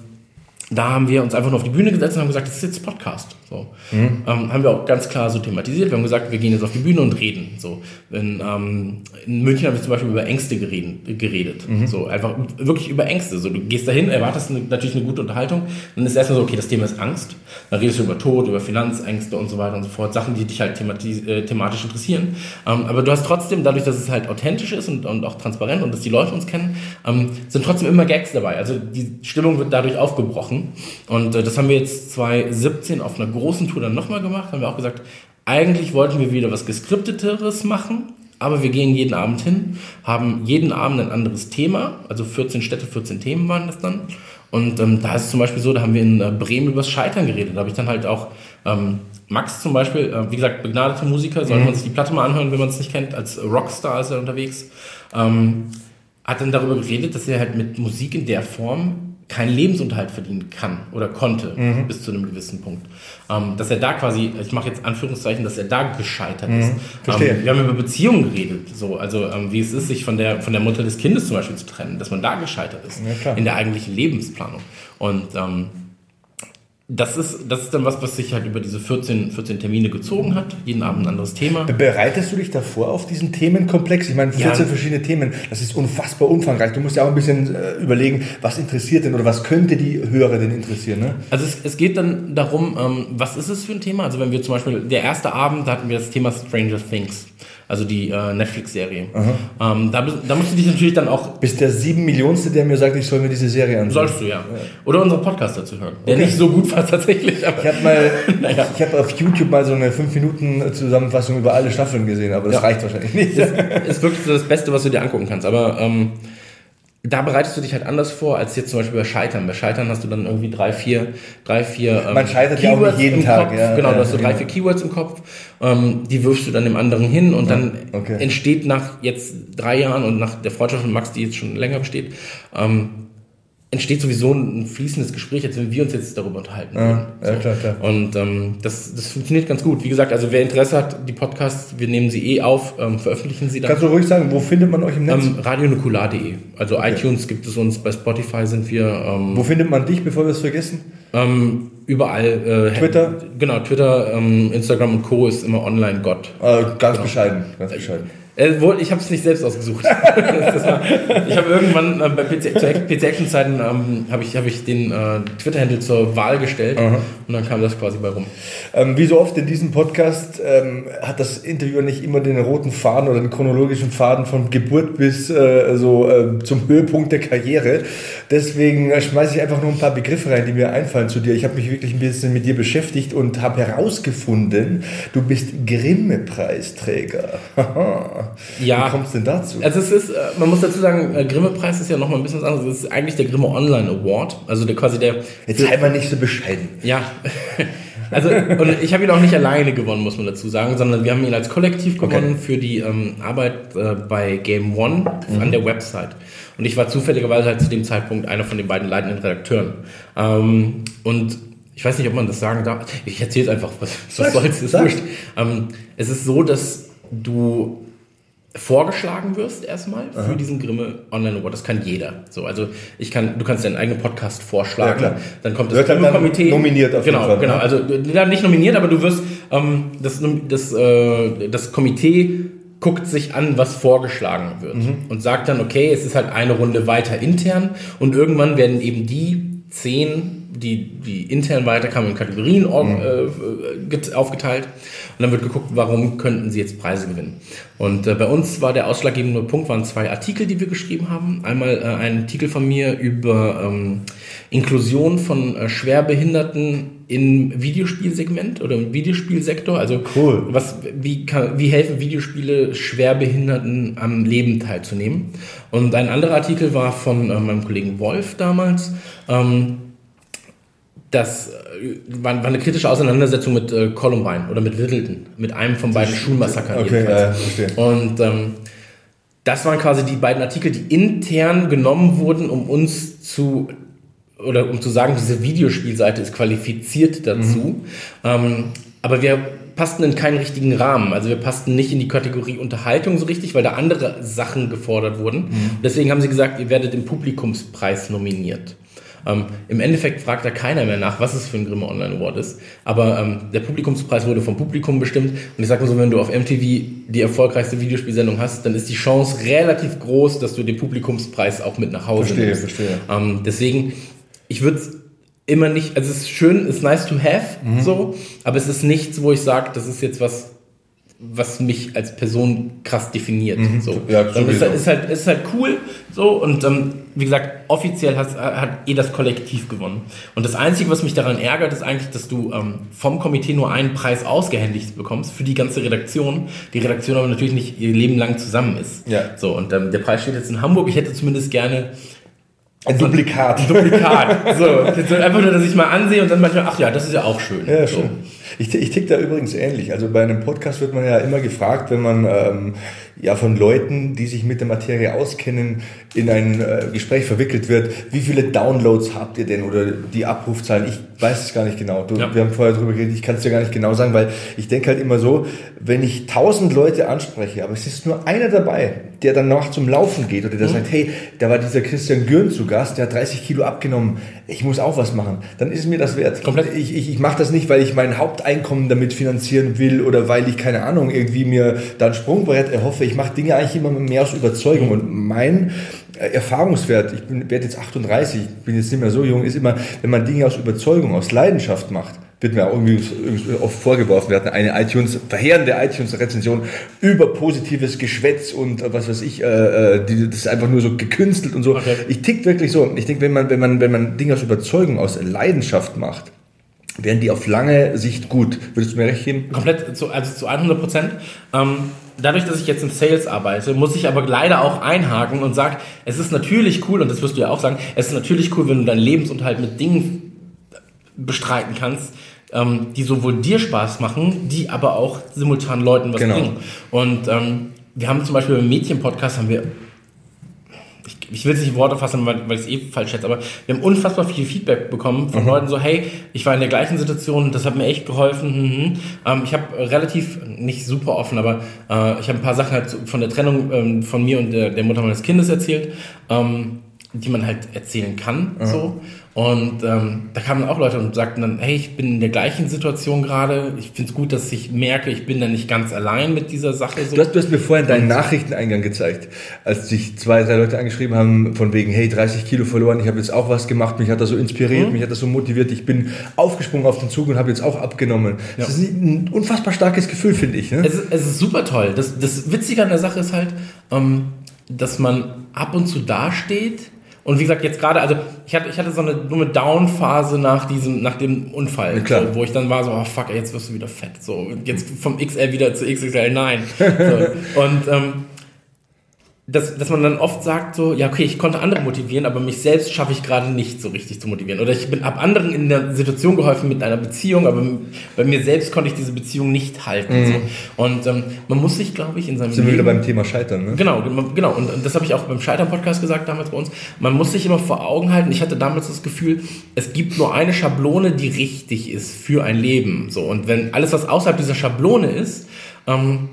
da haben wir uns einfach nur auf die Bühne gesetzt und haben gesagt, das ist jetzt Podcast. So. Mhm. Ähm, haben wir auch ganz klar so thematisiert. Wir haben gesagt, wir gehen jetzt auf die Bühne und reden. So. In, ähm, in München haben wir zum Beispiel über Ängste geredet. geredet. Mhm. So, einfach wirklich über Ängste. So, du gehst dahin, erwartest eine, natürlich eine gute Unterhaltung. Dann ist erstmal so, okay, das Thema ist Angst. Dann redest du über Tod, über Finanzängste und so weiter und so fort. Sachen, die dich halt äh, thematisch interessieren. Ähm, aber du hast trotzdem, dadurch, dass es halt authentisch ist und, und auch transparent und dass die Leute uns kennen, ähm, sind trotzdem immer Gags dabei. Also die Stimmung wird dadurch aufgebrochen. Und äh, das haben wir jetzt 2017 auf einer großen Tour dann nochmal gemacht, haben wir auch gesagt, eigentlich wollten wir wieder was Geskripteteres machen, aber wir gehen jeden Abend hin, haben jeden Abend ein anderes Thema, also 14 Städte, 14 Themen waren das dann. Und ähm, da ist es zum Beispiel so, da haben wir in äh, Bremen über das Scheitern geredet. Da habe ich dann halt auch ähm, Max zum Beispiel, äh, wie gesagt, begnadeter Musiker, sollte mhm. man sich die Platte mal anhören, wenn man es nicht kennt, als Rockstar ist er unterwegs, ähm, hat dann darüber geredet, dass er halt mit Musik in der Form keinen Lebensunterhalt verdienen kann oder konnte mhm. bis zu einem gewissen Punkt. Ähm, dass er da quasi, ich mache jetzt Anführungszeichen, dass er da gescheitert mhm. ist. Ähm, wir haben über Beziehungen geredet, so, also ähm, wie es ist, sich von der, von der Mutter des Kindes zum Beispiel zu trennen, dass man da gescheitert ist ja, in der eigentlichen Lebensplanung. Und ähm, das ist, das ist dann was, was sich halt über diese 14, 14 Termine gezogen hat. Jeden Abend ein anderes Thema. Bereitest du dich davor auf diesen Themenkomplex? Ich meine, 14 ja. verschiedene Themen, das ist unfassbar umfangreich. Du musst ja auch ein bisschen äh, überlegen, was interessiert denn oder was könnte die Hörer denn interessieren? Ne? Also es, es geht dann darum, ähm, was ist es für ein Thema? Also wenn wir zum Beispiel, der erste Abend, da hatten wir das Thema Stranger Things also die äh, Netflix-Serie. Ähm, da, da musst du dich natürlich dann auch. Bist der sieben Millionste, der mir sagt, ich soll mir diese Serie ansehen. Sollst du, ja. ja. Oder unsere Podcast dazu hören. Der okay. nicht so gut war tatsächlich. Aber ich habe mal, naja. ich habe auf YouTube mal so eine 5 Minuten Zusammenfassung über alle Staffeln gesehen, aber das ja. reicht wahrscheinlich nicht. Das ist wirklich das Beste, was du dir angucken kannst. Aber ähm, da bereitest du dich halt anders vor als jetzt zum Beispiel bei Scheitern. Bei Scheitern hast du dann irgendwie drei, vier, drei, vier ähm, Man scheitert Keywords ja auch nicht jeden Tag. Kopf. Ja, genau, ja, du hast so drei, vier Keywords im Kopf. Ähm, die wirfst du dann dem anderen hin und dann okay. entsteht nach jetzt drei Jahren und nach der Freundschaft von Max, die jetzt schon länger besteht, ähm, entsteht sowieso ein fließendes Gespräch, als wenn wir uns jetzt darüber unterhalten würden. Ja, so. ja, klar, klar. Und ähm, das, das funktioniert ganz gut. Wie gesagt, also wer Interesse hat, die Podcasts, wir nehmen sie eh auf, ähm, veröffentlichen sie dann. Kannst du ruhig sagen, wo findet man euch im Netz? Ähm, Radionukular.de. Also okay. iTunes gibt es uns, bei Spotify sind wir. Ähm, wo findet man dich, bevor wir es vergessen? Ähm, überall. Äh, Twitter? Genau, Twitter, ähm, Instagram und Co. ist immer online Gott. Äh, ganz genau. bescheiden, ganz bescheiden. Äh, ich habe es nicht selbst ausgesucht. war, ich habe irgendwann äh, bei PC, zu PC Action Zeiten ähm, habe ich, hab ich den äh, Twitter-Handle zur Wahl gestellt Aha. und dann kam das quasi bei rum. Ähm, wie so oft in diesem Podcast ähm, hat das Interview nicht immer den roten Faden oder den chronologischen Faden von Geburt bis äh, so äh, zum Höhepunkt der Karriere. Deswegen äh, schmeiße ich einfach nur ein paar Begriffe rein, die mir einfallen zu dir. Ich habe mich wirklich ein bisschen mit dir beschäftigt und habe herausgefunden, du bist Grimme-Preisträger. Ja. Wie kommt es denn dazu? Also es ist, äh, man muss dazu sagen, äh, Grimme-Preis ist ja nochmal ein bisschen was anderes. Es ist eigentlich der Grimme Online Award. Also der quasi der. Jetzt sei mal nicht so bescheiden. Ja. Also, und ich habe ihn auch nicht alleine gewonnen, muss man dazu sagen, sondern wir haben ihn als Kollektiv gewonnen okay. für die ähm, Arbeit äh, bei Game One mhm. an der Website. Und ich war zufälligerweise halt zu dem Zeitpunkt einer von den beiden leitenden Redakteuren. Ähm, und ich weiß nicht, ob man das sagen darf. Ich erzähle es einfach, was, was soll's, ist wurscht. Ähm, es ist so, dass du vorgeschlagen wirst erstmal Aha. für diesen Grimme Online Award. Das kann jeder. So, also ich kann, du kannst deinen eigenen Podcast vorschlagen. Ja, dann kommt das Grimme Komitee. Nominiert auf genau, jeden Fall. Genau, ne? also nicht nominiert, aber du wirst ähm, das, das, äh, das Komitee guckt sich an, was vorgeschlagen wird mhm. und sagt dann, okay, es ist halt eine Runde weiter intern und irgendwann werden eben die zehn die, die intern weiterkamen in Kategorien mhm. äh, aufgeteilt. Und dann wird geguckt, warum könnten sie jetzt Preise gewinnen. Und äh, bei uns war der ausschlaggebende Punkt, waren zwei Artikel, die wir geschrieben haben. Einmal äh, ein Artikel von mir über ähm, Inklusion von äh, Schwerbehinderten im Videospielsegment oder im Videospielsektor. Also cool. was, wie, kann, wie helfen Videospiele Schwerbehinderten am Leben teilzunehmen? Und ein anderer Artikel war von äh, meinem Kollegen Wolf damals. Ähm, das äh, war, war, eine kritische Auseinandersetzung mit äh, Columbine oder mit Littleton, mit einem von beiden Schulmassakern. Okay, ja, verstehe. Und ähm, das waren quasi die beiden Artikel, die intern genommen wurden, um uns zu oder um zu sagen, diese Videospielseite ist qualifiziert dazu. Mhm. Ähm, aber wir passten in keinen richtigen Rahmen. Also wir passten nicht in die Kategorie Unterhaltung so richtig, weil da andere Sachen gefordert wurden. Mhm. Deswegen haben sie gesagt, ihr werdet im Publikumspreis nominiert. Ähm, Im Endeffekt fragt da keiner mehr nach, was es für ein Grimme Online Award ist. Aber ähm, der Publikumspreis wurde vom Publikum bestimmt. Und ich sag mal so, wenn du auf MTV die erfolgreichste Videospielsendung hast, dann ist die Chance relativ groß, dass du den Publikumspreis auch mit nach Hause Verstehe, nimmst. verstehe. Ähm, deswegen, ich würde es immer nicht, also es ist schön, es ist nice to have, Mhm. so, aber es ist nichts, wo ich sage, das ist jetzt was, was mich als Person krass definiert. So. Mhm. Ja, Dann ist, halt, ist, halt, ist halt cool, so, und ähm, wie gesagt, offiziell hat, hat eh das Kollektiv gewonnen. Und das Einzige, was mich daran ärgert, ist eigentlich, dass du ähm, vom Komitee nur einen Preis ausgehändigt bekommst für die ganze Redaktion. Die Redaktion aber natürlich nicht ihr Leben lang zusammen ist. Ja. So, und ähm, der Preis steht jetzt in Hamburg. Ich hätte zumindest gerne Ein Duplikat. ein Duplikat. so, so einfach nur, dass ich mal ansehe und dann manchmal, ach ja, das ist ja auch schön. Ja, so. schön. Ich, ich tick da übrigens ähnlich. Also bei einem Podcast wird man ja immer gefragt, wenn man ähm, ja von Leuten, die sich mit der Materie auskennen, in ein äh, Gespräch verwickelt wird, wie viele Downloads habt ihr denn oder die Abrufzahlen? Ich weiß es gar nicht genau. Du, Ja. Wir haben vorher drüber geredet, ich kann es dir gar nicht genau sagen, weil ich denke halt immer so, wenn ich tausend Leute anspreche, aber es ist nur einer dabei, der dann noch zum Laufen geht oder der Mhm. sagt, hey, da war dieser Christian Gürn zu Gast, der hat 30 Kilo abgenommen, ich muss auch was machen, dann ist mir das wert. Komplett. Ich, ich, ich mache das nicht, weil ich mein Haupteinkommen damit finanzieren will oder weil ich, keine Ahnung, irgendwie mir da ein Sprungbrett erhoffe. Ich mache Dinge eigentlich immer mehr aus Überzeugung. Und mein äh, Erfahrungswert, ich bin, werde jetzt 38, ich bin jetzt nicht mehr so jung, ist immer, wenn man Dinge aus Überzeugung, aus Leidenschaft macht, wird mir auch irgendwie irgendwie oft vorgeworfen. Wir hatten eine iTunes, verheerende iTunes-Rezension über positives Geschwätz und äh, was weiß ich, äh, äh, die, das ist einfach nur so gekünstelt und so. Okay. Ich tick wirklich so. Ich denke, wenn man, wenn man, wenn man Dinge aus Überzeugung, aus Leidenschaft macht, werden die auf lange Sicht gut. Würdest du mir recht geben? Komplett, zu, also zu 100 Prozent. Ähm, dadurch, dass ich jetzt im Sales arbeite, muss ich aber leider auch einhaken und sage, es ist natürlich cool, und das wirst du ja auch sagen, es ist natürlich cool, wenn du deinen Lebensunterhalt mit Dingen bestreiten kannst, ähm, die sowohl dir Spaß machen, die aber auch simultan Leuten was Genau. bringen. Und ähm, wir haben zum Beispiel im Mädchen-Podcast haben wir ich, will es nicht in Worte fassen, weil, weil ich es eh falsch schätze, aber wir haben unfassbar viel Feedback bekommen von Leuten so, hey, ich war in der gleichen Situation, das hat mir echt geholfen. hm, hm. Ähm, ich habe relativ, nicht super offen, aber äh, ich habe ein paar Sachen halt von der Trennung ähm, von mir und der, der Mutter meines Kindes erzählt, ähm, die man halt erzählen kann. So. Und ähm, da kamen auch Leute und sagten dann, hey, ich bin in der gleichen Situation gerade. Ich finde es gut, dass ich merke, ich bin da nicht ganz allein mit dieser Sache. So. Du hast, du hast mir vorhin deinen Nachrichteneingang gezeigt, als dich zwei, drei Leute angeschrieben haben, von wegen, hey, 30 Kilo verloren, ich habe jetzt auch was gemacht, mich hat das so inspiriert, Mhm. mich hat das so motiviert, ich bin aufgesprungen auf den Zug und habe jetzt auch abgenommen. Das ist ein unfassbar starkes Gefühl, finde ich. Ne? Es ist, es ist super toll. Das, das Witzige an der Sache ist halt, ähm, dass man ab und zu dasteht. Und wie gesagt, jetzt gerade, also ich hatte, ich hatte so eine dumme Down-Phase nach diesem, nach dem Unfall, Ja. So, wo ich dann war so, oh fuck, jetzt wirst du wieder fett. So, jetzt vom XL wieder zu XXL, nein. So, und ähm, dass, dass man dann oft sagt so, ja okay, ich konnte andere motivieren, aber mich selbst schaffe ich gerade nicht so richtig zu motivieren. Oder ich bin ab anderen in der Situation geholfen mit einer Beziehung, aber bei mir selbst konnte ich diese Beziehung nicht halten. So. Und ähm, man muss sich, glaube ich, in seinem Mhm. Sind wir Leben wieder beim Thema Scheitern, ne? Genau, genau. Und und das habe ich auch beim Scheitern-Podcast gesagt damals bei uns. Man muss sich immer vor Augen halten. Ich hatte damals das Gefühl, es gibt nur eine Schablone, die richtig ist für ein Leben. So und wenn alles, was außerhalb dieser Schablone ist, ähm,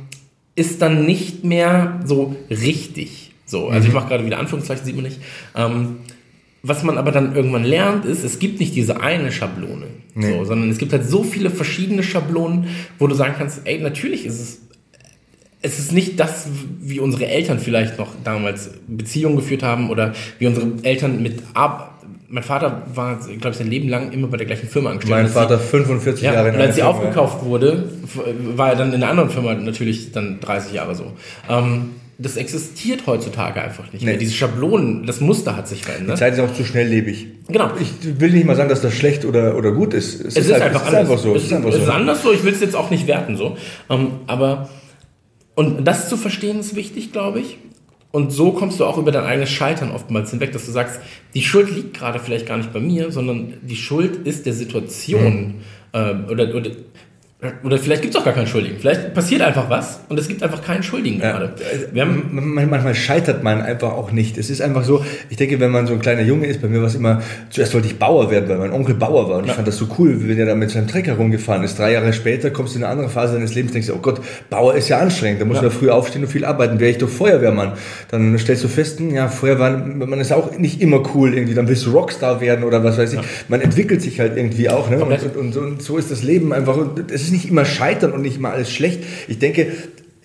ist dann nicht mehr so richtig. So, also ich mache gerade wieder Anführungszeichen, sieht man nicht. Ähm, was man aber dann irgendwann lernt, ist, es gibt nicht diese eine Schablone, so, sondern es gibt halt so viele verschiedene Schablonen, wo du sagen kannst, ey, natürlich ist es es ist nicht das, wie unsere Eltern vielleicht noch damals Beziehungen geführt haben oder wie unsere Eltern mit Ab mein Vater war, glaube ich, sein Leben lang immer bei der gleichen Firma angestellt. Mein Als sie- Vater 45 ja, Jahre in und als sie Firma. aufgekauft wurde, war er dann in einer anderen Firma natürlich dann 30 Jahre so. Ähm, das existiert heutzutage einfach nicht mehr. Nee. Diese Schablonen, das Muster hat sich Die verändert. Zeit ist auch zu schnelllebig. Genau. Ich will nicht mal sagen, dass das schlecht oder, oder gut ist. Es ist, halt- einfach es ist anders. einfach so. Es ist, es ist anders so. Ich will es jetzt auch nicht werten so. Ähm, aber und das zu verstehen ist wichtig, glaube ich. Und so kommst du auch über dein eigenes Scheitern oftmals hinweg, dass du sagst, die Schuld liegt gerade vielleicht gar nicht bei mir, sondern die Schuld ist der Situation. Mhm. Ähm, oder, oder oder vielleicht gibt es auch gar keinen Schuldigen. Vielleicht passiert einfach was und es gibt einfach keinen Schuldigen Ja. gerade. Manchmal scheitert man einfach auch nicht. Es ist einfach so, ich denke, wenn man so ein kleiner Junge ist, bei mir war es immer, zuerst wollte ich Bauer werden, weil mein Onkel Bauer war und ich fand das so cool, wenn er da mit seinem Trecker rumgefahren ist. Drei Jahre später kommst du in eine andere Phase deines Lebens, denkst du, oh Gott, Bauer ist ja anstrengend, da muss man früh aufstehen und viel arbeiten. Wäre ich doch Feuerwehrmann. Dann stellst du fest, ja, Feuerwehrmann, man ist auch nicht immer cool irgendwie, dann willst du Rockstar werden oder was weiß ich. Man entwickelt sich halt irgendwie auch, ne? Und, und, und, und so ist das Leben einfach. Ist nicht immer Scheitern und nicht immer alles schlecht. Ich denke,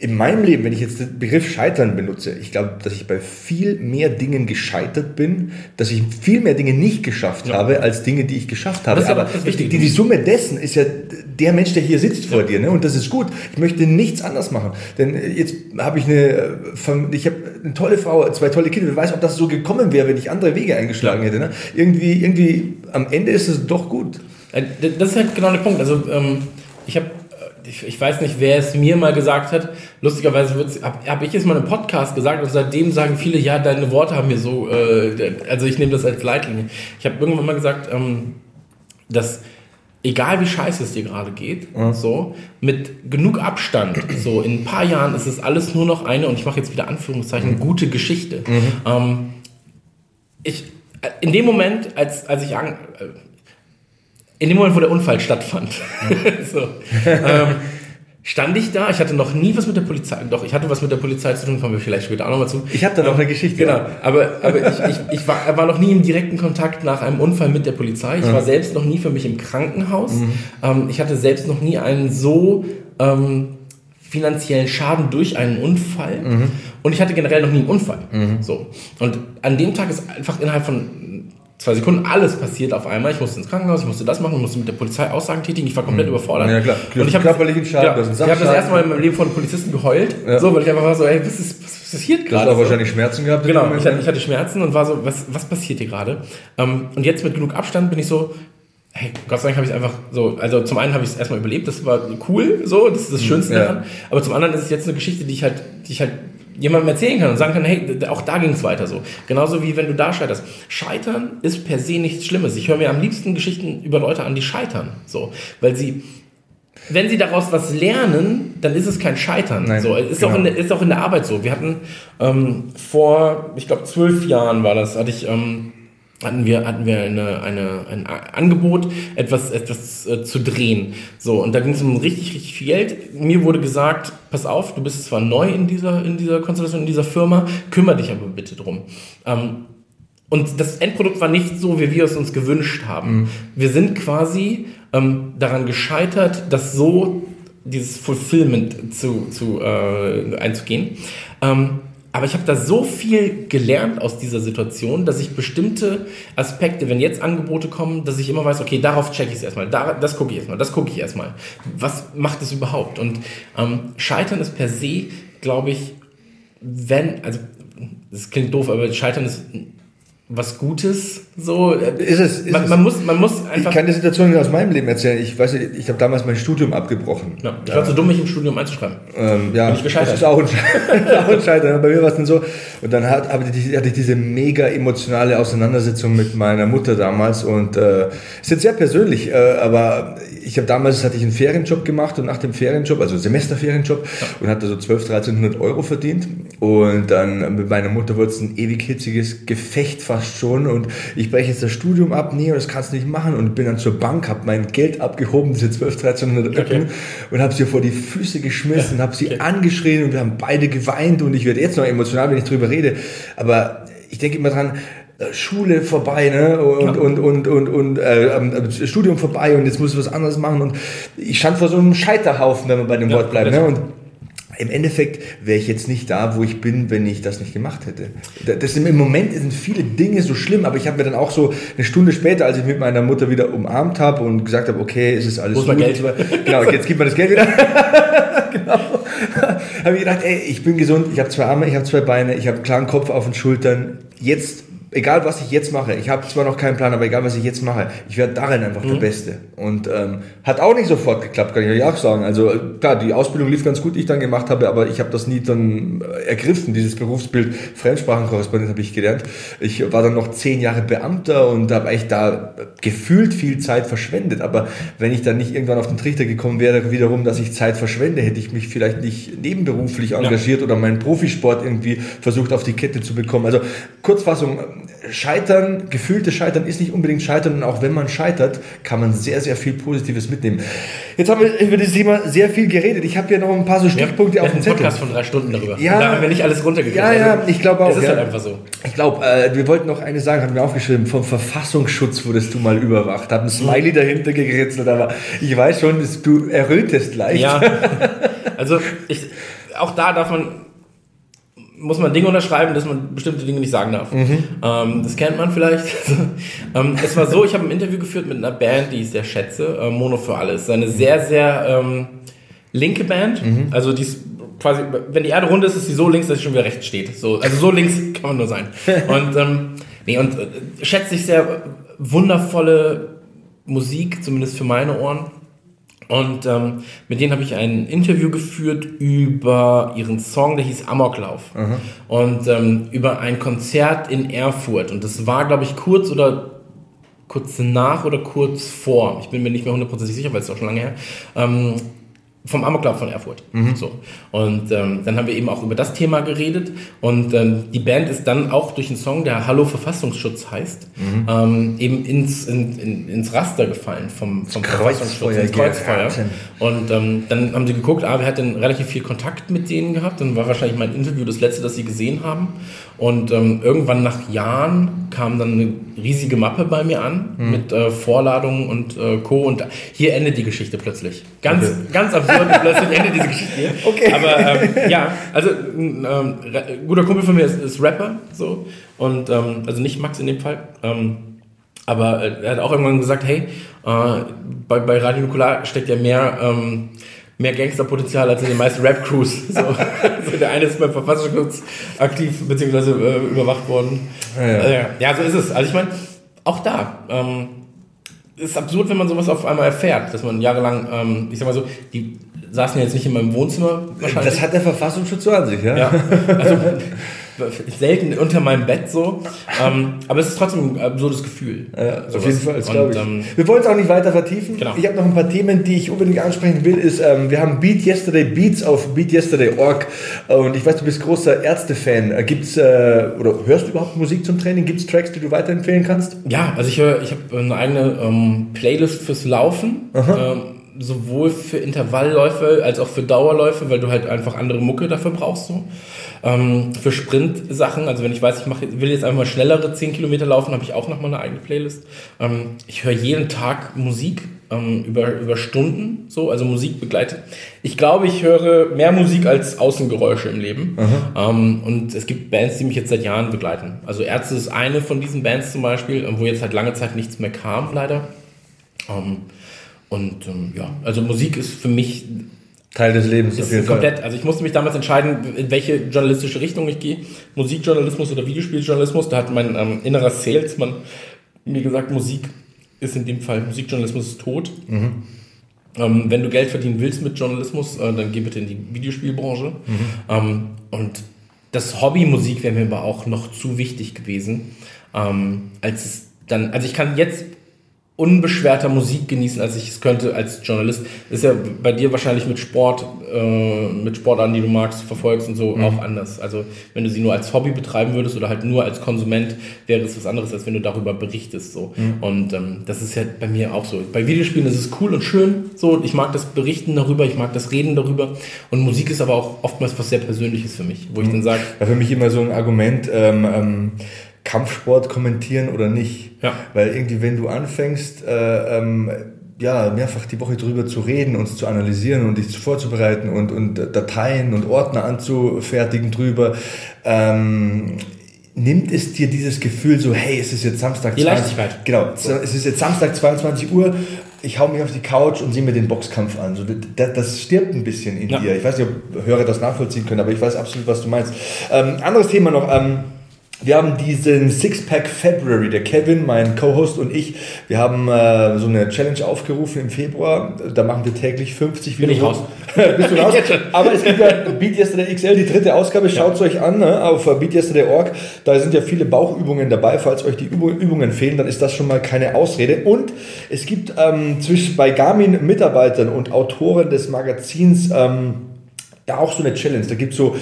in meinem Leben, wenn ich jetzt den Begriff Scheitern benutze, ich glaube, dass ich bei viel mehr Dingen gescheitert bin, dass ich viel mehr Dinge nicht geschafft habe, als Dinge, die ich geschafft habe. Aber die, die Summe dessen ist ja der Mensch, der hier sitzt vor dir, ne? und das ist gut. Ich möchte nichts anders machen, denn äh, jetzt habe ich eine, äh, ich habe eine tolle Frau, zwei tolle Kinder. Wer weiß, ob das so gekommen wäre, wenn ich andere Wege eingeschlagen hätte. Ne? Irgendwie, irgendwie, am Ende ist es doch gut. Äh, Das ist halt genau der Punkt. Also ähm, ich habe, ich, ich weiß nicht, wer es mir mal gesagt hat. Lustigerweise habe hab ich es mal im Podcast gesagt und seitdem sagen viele, ja, deine Worte haben mir so, äh, also ich nehme das als Leitlinie. Ich habe irgendwann mal gesagt, ähm, dass egal wie scheiße es dir gerade geht, so mit genug Abstand, so in ein paar Jahren ist es alles nur noch eine und ich mache jetzt wieder Anführungszeichen gute Geschichte. Ähm, ich äh, in dem Moment, als als ich an, äh, in dem Moment, wo der Unfall stattfand, so, ähm, stand ich da. Ich hatte noch nie was mit der Polizei. Doch, ich hatte was mit der Polizei zu tun. Kommen wir vielleicht später auch nochmal zu. Ich habe da noch eine Geschichte. Genau, aber, aber ich, ich, ich war, war noch nie im direkten Kontakt nach einem Unfall mit der Polizei. Ich war selbst noch nie für mich im Krankenhaus. Ähm, ich hatte selbst noch nie einen so ähm, finanziellen Schaden durch einen Unfall. Und ich hatte generell noch nie einen Unfall. So. Und an dem Tag ist einfach innerhalb von zwei Sekunden alles passiert auf einmal. Ich musste ins Krankenhaus, ich musste das machen, ich musste mit der Polizei Aussagen tätigen. Ich war komplett überfordert. Ja, klar. Und ich habe Körperlichen Schaden, ja, das ich habe erste Mal in meinem Leben von Polizisten geheult. Ja. So, weil ich einfach war so, ey, was ist, was passiert Du hast gerade? so? wahrscheinlich Schmerzen gehabt. Genau, ich hatte, ne? ich hatte Schmerzen und war so, was, was passiert hier gerade? Ähm, und jetzt mit genug Abstand bin ich so, hey, Gott sei Dank habe ich es einfach so, also zum einen habe ich es erstmal überlebt, das war cool, so, das ist das Schönste Mhm, Ja. daran. Aber zum anderen ist es jetzt eine Geschichte, die ich halt, die ich halt jemandem erzählen kann und sagen kann, hey, auch da ging es weiter so. Genauso wie wenn du da scheiterst. Scheitern ist per se nichts Schlimmes. Ich höre mir am liebsten Geschichten über Leute an, die scheitern, so, weil sie wenn sie daraus was lernen, dann ist es kein Scheitern. Nein, so, ist, genau. auch in der, ist auch in der Arbeit so. Wir hatten ähm, vor, ich glaube, zwölf Jahren war das, hatte ich, ähm, hatten wir, hatten wir eine, eine, ein Angebot, etwas, etwas äh, zu drehen. So, und da ging es um richtig, richtig viel Geld. Mir wurde gesagt, pass auf, du bist zwar neu in dieser, in dieser Konstellation, in dieser Firma, kümmere dich aber bitte drum. Ähm, und das Endprodukt war nicht so, wie wir es uns gewünscht haben. Wir sind quasi ähm, daran gescheitert, das so, dieses Fulfillment zu, zu, äh, einzugehen. Ähm, aber ich habe da so viel gelernt aus dieser Situation, dass ich bestimmte Aspekte, wenn jetzt Angebote kommen, dass ich immer weiß, okay, darauf checke ich es erstmal, da, das gucke ich erstmal, das gucke ich erstmal. Was macht es überhaupt? Und ähm, Scheitern ist per se, glaube ich, wenn, also das klingt doof, aber Scheitern ist was Gutes. So, Ist es, ist man, es. man muss, man muss Ich einfach. kann die Situation aus meinem Leben erzählen. Ich weiß, nicht, ich habe damals mein Studium abgebrochen. ja, ich war zu dumm, mich im Studium einzuschreiben. Ähm, ja, Bin ich gescheitert? das ist auch ein, auch ein Scheitern. Bei mir war es dann so. Und dann hat, hatte, ich, hatte ich diese mega emotionale Auseinandersetzung mit meiner Mutter damals. Und äh, ist jetzt sehr persönlich, äh, aber ich habe damals hatte ich einen Ferienjob gemacht und nach dem Ferienjob, also Semesterferienjob, und hatte so 12, 1300 Euro verdient. Und dann mit meiner Mutter wurde es ein ewig hitziges Gefecht fast schon. Und ich breche jetzt das Studium ab. Nee, das kannst du nicht machen. Und bin dann zur Bank, habe mein Geld abgehoben, diese 12, 1300 Euro, Okay. und habe sie vor die Füße geschmissen, habe sie angeschrien und wir haben beide geweint und ich werde jetzt noch emotional, wenn ich drüber rede. Aber ich denke immer dran, äh, Schule vorbei, ne? Und, und, und, und, und äh, Studium vorbei und jetzt muss ich was anderes machen. Und ich stand vor so einem Scheiterhaufen, wenn wir bei dem Ja, Wort bleiben. Ne? Und im Endeffekt wäre ich jetzt nicht da, wo ich bin, wenn ich das nicht gemacht hätte. Da- Das im Moment sind viele Dinge so schlimm, aber ich habe mir dann auch so eine Stunde später, als ich mit meiner Mutter wieder umarmt habe und gesagt habe, okay, es ist alles gut. Geld? Genau, jetzt gibt man das Geld wieder. genau. habe ich gedacht, ey, ich bin gesund, ich habe zwei Arme, ich habe zwei Beine, ich habe einen klaren Kopf auf den Schultern. Jetzt egal was ich jetzt mache, ich habe zwar noch keinen Plan, aber egal was ich jetzt mache, ich werde darin einfach der Beste. Und ähm, hat auch nicht sofort geklappt, kann ich euch auch sagen. Also klar, die Ausbildung lief ganz gut, die ich dann gemacht habe, aber ich habe das nie dann äh, ergriffen, dieses Berufsbild. Fremdsprachenkorrespondent habe ich gelernt. Ich war dann noch zehn Jahre Beamter und habe eigentlich da gefühlt viel Zeit verschwendet. Aber wenn ich dann nicht irgendwann auf den Trichter gekommen wäre, wiederum, dass ich Zeit verschwende, hätte ich mich vielleicht nicht nebenberuflich engagiert oder meinen Profisport irgendwie versucht auf die Kette zu bekommen. Also Kurzfassung, Scheitern, gefühltes Scheitern ist nicht unbedingt Scheitern und auch wenn man scheitert, kann man sehr, sehr viel Positives mitnehmen. Jetzt haben wir über dieses Thema sehr viel geredet. Ich habe hier noch ein paar so Stichpunkte Wir auf dem Zettel. Podcast von drei Stunden darüber. Ja. Und da haben wir nicht alles runtergekriegt. Ja, ja, ich glaube auch. Es ist ja. halt einfach so. Ich glaube, äh, wir wollten noch eine sagen, haben wir aufgeschrieben, vom Verfassungsschutz wurdest du mal überwacht. Hat ein Smiley dahinter gekritzelt, aber ich weiß schon, dass du errötest leicht. Ja. Also ich, auch da darf man, muss man Dinge unterschreiben, dass man bestimmte Dinge nicht sagen darf. Ähm, das kennt man vielleicht. ähm, es war so, ich habe ein Interview geführt mit einer Band, die ich sehr schätze, äh, Mono für alles. Eine sehr, sehr ähm, linke Band. Also die ist quasi, wenn die Erde rund ist, ist sie so links, dass sie schon wieder rechts steht. So, also so links kann man nur sein. Und, ähm, nee, und äh, schätze ich sehr wundervolle Musik, zumindest für meine Ohren. Und ähm, mit denen habe ich ein Interview geführt über ihren Song, der hieß Amoklauf. Und ähm, über ein Konzert in Erfurt. Und das war, glaube ich, kurz oder kurz nach oder kurz vor. Ich bin mir nicht mehr hundertprozentig sicher, weil es auch schon lange her. Ähm, vom Amoklauf von Erfurt. So. Und ähm, dann haben wir eben auch über das Thema geredet. Und ähm, die Band ist dann auch durch einen Song, der Hallo Verfassungsschutz heißt, ähm, eben ins, in, in, ins Raster gefallen vom, vom Kreuzfeuer ins Kreuzfeuer. Und ähm, dann haben sie geguckt, ah, wer hat denn relativ viel Kontakt mit denen gehabt? Dann war wahrscheinlich mein Interview das letzte, das sie gesehen haben. Und ähm, irgendwann nach Jahren kam dann eine riesige Mappe bei mir an mit äh, Vorladungen und äh, Co. Und hier endet die Geschichte plötzlich. Ganz, ganz absurd, plötzlich endet diese Geschichte hier. Okay. Aber ähm, ja, also ein ähm, guter Kumpel von mir ist, ist Rapper, so. Und ähm, also nicht Max in dem Fall. Ähm, aber äh, er hat auch irgendwann gesagt, hey, äh, bei, bei Radio Nukular steckt ja mehr, ähm, mehr Gangsterpotenzial als in den meisten Rap-Crews. So. also der eine ist beim Verfassungsschutz aktiv beziehungsweise äh, überwacht worden. Ja, ja. Äh, ja, so ist es. Also ich meine, auch da. Ähm, ist absurd, wenn man sowas auf einmal erfährt, dass man jahrelang, ähm, ich sag mal so, die saßen ja jetzt nicht in meinem Wohnzimmer wahrscheinlich. Das hat der Verfassungsschutz so an sich, ja? Ja, also selten unter meinem Bett so. Ähm, aber es ist trotzdem ein absurdes Gefühl. Ja, auf jeden Fall, glaube ich. ähm, wir wollen es auch nicht weiter vertiefen. Genau. Ich habe noch ein paar Themen, die ich unbedingt ansprechen will. Ist, ähm, wir haben Beat Yesterday Beats auf beatyesterday.org und ich weiß, du bist großer Ärzte-Fan. Äh, Gibt's äh, oder hörst du überhaupt Musik zum Training? Gibt es Tracks, die du weiterempfehlen kannst? Ja, also ich höre, ich habe eine eigene ähm, Playlist fürs Laufen. Sowohl für Intervallläufe als auch für Dauerläufe, weil du halt einfach andere Mucke dafür brauchst. So. Ähm, für Sprint-Sachen, also wenn ich weiß, ich mach, will jetzt einfach mal schnellere 10 Kilometer laufen, habe ich auch nochmal eine eigene Playlist. Ähm, ich höre jeden Tag Musik ähm, über, über Stunden, so, also Musik begleitet. Ich glaube, ich höre mehr Musik als Außengeräusche im Leben. Ähm, und es gibt Bands, die mich jetzt seit Jahren begleiten. Also Ärzte ist eine von diesen Bands zum Beispiel, ähm, wo jetzt halt lange Zeit nichts mehr kam, leider. Ähm, und ähm, ja, also Musik ist für mich Teil des Lebens ist komplett, also ich musste mich damals entscheiden, in welche journalistische Richtung ich gehe. Musikjournalismus oder Videospieljournalismus. Da hat mein ähm, innerer Salesman mir gesagt, Musik ist in dem Fall, Musikjournalismus ist tot. Ähm, wenn du Geld verdienen willst mit Journalismus, äh, dann geh bitte in die Videospielbranche. Ähm, und das Hobby Musik wäre mir aber auch noch zu wichtig gewesen, ähm, als es dann, also ich kann jetzt unbeschwerter Musik genießen, als ich es könnte als Journalist. Das ist ja bei dir wahrscheinlich mit Sport, äh, mit Sportarten, die du magst, verfolgst und so auch anders. Also wenn du sie nur als Hobby betreiben würdest oder halt nur als Konsument, wäre es was anderes, als wenn du darüber berichtest. So. Und ähm, das ist ja bei mir auch so. Bei Videospielen ist es cool und schön. So, ich mag das Berichten darüber, ich mag das Reden darüber. Und Musik ist aber auch oftmals was sehr Persönliches für mich, wo ich dann sage, war für mich immer so ein Argument, ähm, ähm, Kampfsport kommentieren oder nicht. Ja. Weil irgendwie, wenn du anfängst, äh, ähm, ja, mehrfach die Woche drüber zu reden und zu analysieren und dich vorzubereiten und, und Dateien und Ordner anzufertigen drüber, ähm, nimmt es dir dieses Gefühl so, hey, es ist jetzt Samstag Die Leichtigkeit. Genau, es ist jetzt Samstag 22 Uhr, ich hau mich auf die Couch und sehe mir den Boxkampf an. So, das, das stirbt ein bisschen in Ja. dir. Ich weiß nicht, ob Hörer das nachvollziehen können, aber ich weiß absolut, was du meinst. Ähm, anderes Thema noch, ähm, Wir haben diesen Sixpack February, der Kevin, mein Co-Host und ich, wir haben äh, so eine Challenge aufgerufen im Februar. Da machen wir täglich 50 Bin ich raus. Bist du raus? Aber es gibt ja Beat Yesterday XL, die dritte Ausgabe. Schaut es euch an ne, auf beatyesterday.org. Da sind ja viele Bauchübungen dabei. Falls euch die Übung- Übungen fehlen, dann ist das schon mal keine Ausrede. Und es gibt ähm, zwischen bei Garmin Mitarbeitern und Autoren des Magazins ähm, ja auch so eine Challenge. Da gibt es so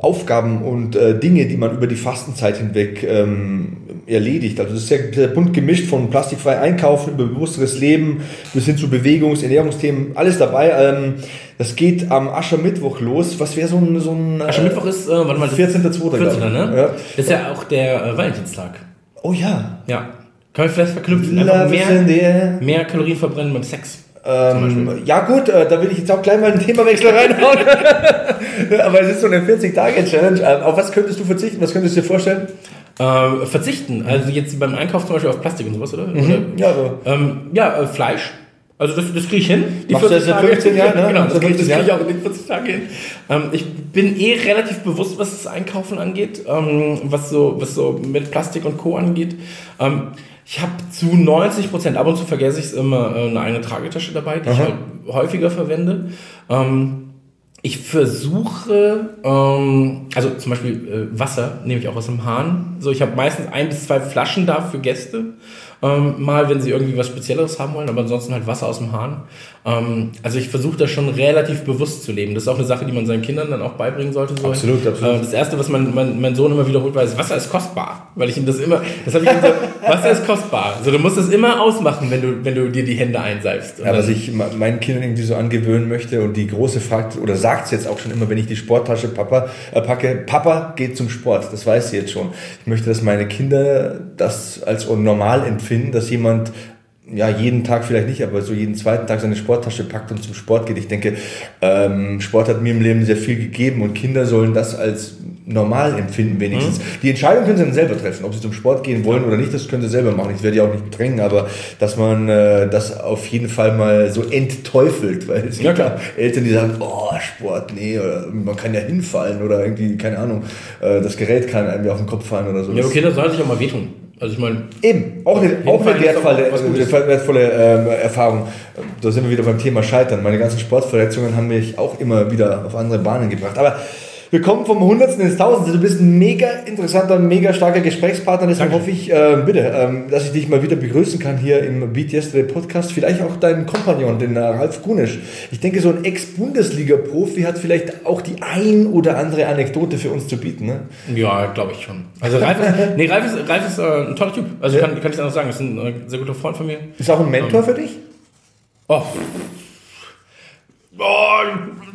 Aufgaben und äh, Dinge, die man über die Fastenzeit hinweg ähm, erledigt. Also das ist sehr, sehr bunt gemischt von plastikfrei einkaufen über bewussteres Leben bis hin zu Bewegungs-, Ernährungsthemen, alles dabei. Ähm, das geht am Aschermittwoch los. Was wäre so ein... So ein Aschermittwoch ist, äh, warte mal, 14.2. 14. Ne? Ja. Das ist ja auch der äh, Valentinstag. Oh ja. Ja. Kann man vielleicht verknüpfen. Einfach mehr, mehr Kalorien verbrennen beim Sex. Ähm, ja gut, äh, da will ich jetzt auch gleich mal einen Themawechsel reinhauen. Aber es ist so eine 40-Tage-Challenge. Äh, auf was könntest du verzichten? Was könntest du dir vorstellen? Äh, verzichten. Also jetzt beim Einkauf zum Beispiel auf Plastik und sowas, oder? oder? Ja, so. Ähm, ja, äh, Fleisch. Also das, das kriege ich hin. Die Machst du das seit 15 Jahren, ne? genau, das kriege das 15 krieg ich auch in den 40 Tagen hin. Ähm, ich bin eh relativ bewusst, was das Einkaufen angeht, ähm, was, so, was so mit Plastik und Co. angeht. Ähm, ich habe zu 90 Prozent, ab und zu vergesse ich es immer, äh, eine eigene Tragetasche dabei, die ich Aha. halt häufiger verwende. Ähm, ich versuche, ähm, also zum Beispiel äh, Wasser nehme ich auch aus dem Hahn. So, ich habe meistens ein bis zwei Flaschen da für Gäste. Ähm, mal, wenn sie irgendwie was Spezielleres haben wollen, aber ansonsten halt Wasser aus dem Hahn. Ähm, also ich versuche das schon relativ bewusst zu leben. Das ist auch eine Sache, die man seinen Kindern dann auch beibringen sollte. So. Absolut, absolut. Äh, das erste, was mein, mein, mein Sohn immer wiederholt, war, ist, Wasser ist kostbar. Weil ich ihm das immer, das habe ich ihm so, Wasser ist kostbar. Also du musst das immer ausmachen, wenn du, wenn du dir die Hände einseifst. Ja, was ich me- meinen Kindern irgendwie so angewöhnen möchte und die Große fragt oder sagt es jetzt auch schon immer, wenn ich die Sporttasche Papa, äh, packe, Papa geht zum Sport, das weiß sie jetzt schon. Ich möchte, dass meine Kinder das als normal empfinden, dass jemand ja, jeden Tag vielleicht nicht, aber so jeden zweiten Tag seine Sporttasche packt und zum Sport geht. Ich denke, ähm, Sport hat mir im Leben sehr viel gegeben und Kinder sollen das als normal empfinden wenigstens. Die Entscheidung können sie dann selber treffen, ob sie zum Sport gehen wollen oder nicht, das können sie selber machen. Ich werde ja auch nicht drängen, aber dass man äh, das auf jeden Fall mal so entteufelt, weil es Ja, gibt klar. ja Eltern, die sagen, oh, Sport, nee, oder man kann ja hinfallen oder irgendwie, keine Ahnung, äh, das Gerät kann einem ja auf den Kopf fallen oder so. ja, aber Kinder sollen sich auch mal wehtun. Also ich meine, Eben, auch eine, auch eine wertvolle, auch wertvolle ähm, Erfahrung. Da sind wir wieder beim Thema Scheitern. Meine ganzen Sportverletzungen haben mich auch immer wieder auf andere Bahnen gebracht. Aber wir kommen vom Hundertsten ins Tausendste. Du bist ein mega interessanter, mega starker Gesprächspartner. Deswegen Danke. hoffe ich, äh, bitte, ähm, dass ich dich mal wieder begrüßen kann hier im Beat Yesterday Podcast. Vielleicht auch deinen Kompagnon, den äh, Ralf Gunisch. Ich denke, so ein Ex-Bundesliga-Profi hat vielleicht auch die ein oder andere Anekdote für uns zu bieten. Ne? ja, glaube ich schon. Also Ralf ist, nee, Ralf ist, Ralf ist äh, ein toller Typ. Also Ja. kann, kann ich auch sagen, ist ein äh, sehr guter Freund von mir. Ist auch ein Mentor für dich? Oh. Oh,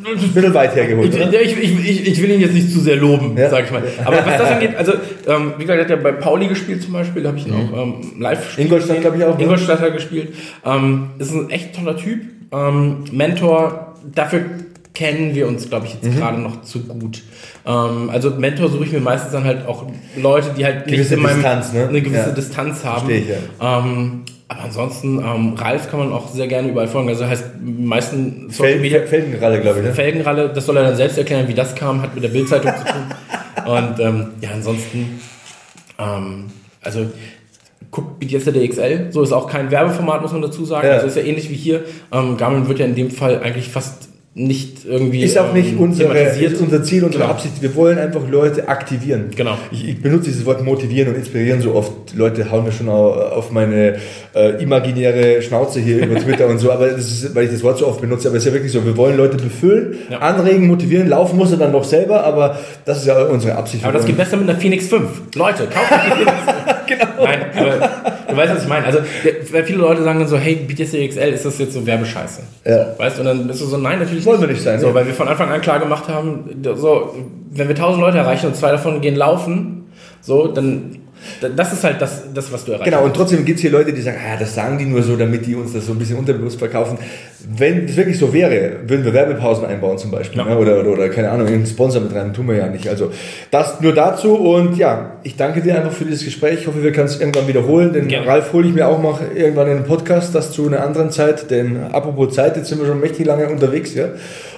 Ein bisschen weit hergeholt. Ich, oder? ich, ich, ich, will ihn jetzt nicht zu sehr loben, Ja. sag ich mal. Aber was das angeht, also, ähm, wie gesagt, er hat ja bei Pauli gespielt zum Beispiel, da habe ich ihn auch ähm, live gespielt. Ingolstadt, glaube ich, auch. ne? Ingolstadt hat er gespielt. Ähm, ist ein echt toller Typ. Ähm, Mentor, dafür kennen wir uns, glaube ich, Mhm. jetzt gerade noch zu gut. Ähm, also Mentor suche ich mir meistens dann halt auch Leute, die halt nicht Gewisse in meinem, Distanz, ne? eine gewisse Ja. Distanz haben. Verstehe ich, ähm, aber ansonsten, ähm, Ralf kann man auch sehr gerne überall folgen. Also heißt, meisten Fel Media Felgenralle, glaube ich. Ne? Felgenralle, das soll er dann selbst erklären, wie das kam, hat mit der Bildzeitung zu tun. Und ähm, ja, ansonsten, ähm, also guckt Beat Yesterday XL, so ist auch kein Werbeformat, muss man dazu sagen. Ja. Also ist ja ähnlich wie hier. Ähm, Garmin wird ja in dem Fall eigentlich fast nicht irgendwie. Ist auch nicht ähm, unsere, ist unser Ziel, unsere Genau. Absicht. Wir wollen einfach Leute aktivieren. Genau. Ich, ich benutze dieses Wort motivieren und inspirieren so oft. Leute hauen mir schon au- auf meine äh, imaginäre Schnauze hier über Twitter und so, aber das ist, weil ich das Wort so oft benutze, aber es ist ja wirklich so, wir wollen Leute befüllen, Ja. anregen, motivieren, laufen muss er dann noch selber, aber das ist ja unsere Absicht. Aber das geht besser mit einer Phoenix 5. Leute, kauft euch die Phoenix 5. genau. Nein, aber du weißt, was ich meine. Also, weil viele Leute sagen dann so, hey, Yesterday XL, ist das jetzt so Werbescheiße? Ja. Weißt du, und dann bist du so, nein, natürlich Wollen wir nicht sein, So, ja. weil wir von Anfang an klar gemacht haben, so, wenn wir 1000 Leute erreichen und zwei davon gehen laufen, so, dann, das ist halt das, das was du erreichst. Genau, und trotzdem gibt es hier Leute, die sagen, ah, das sagen die nur so, damit die uns das so ein bisschen unterbewusst verkaufen. Wenn es wirklich so wäre, würden wir Werbepausen einbauen zum Beispiel. Ja. Ne? Oder, oder, oder, keine Ahnung, irgendeinen Sponsor mit rein, tun wir ja nicht. Also das nur dazu und ja, ich danke dir einfach für dieses Gespräch. Ich hoffe, wir können es irgendwann wiederholen. Den Gerne. Ralf hole ich mir auch mal irgendwann in den Podcast, das zu einer anderen Zeit. Denn apropos Zeit, jetzt sind wir schon mächtig lange unterwegs, ja.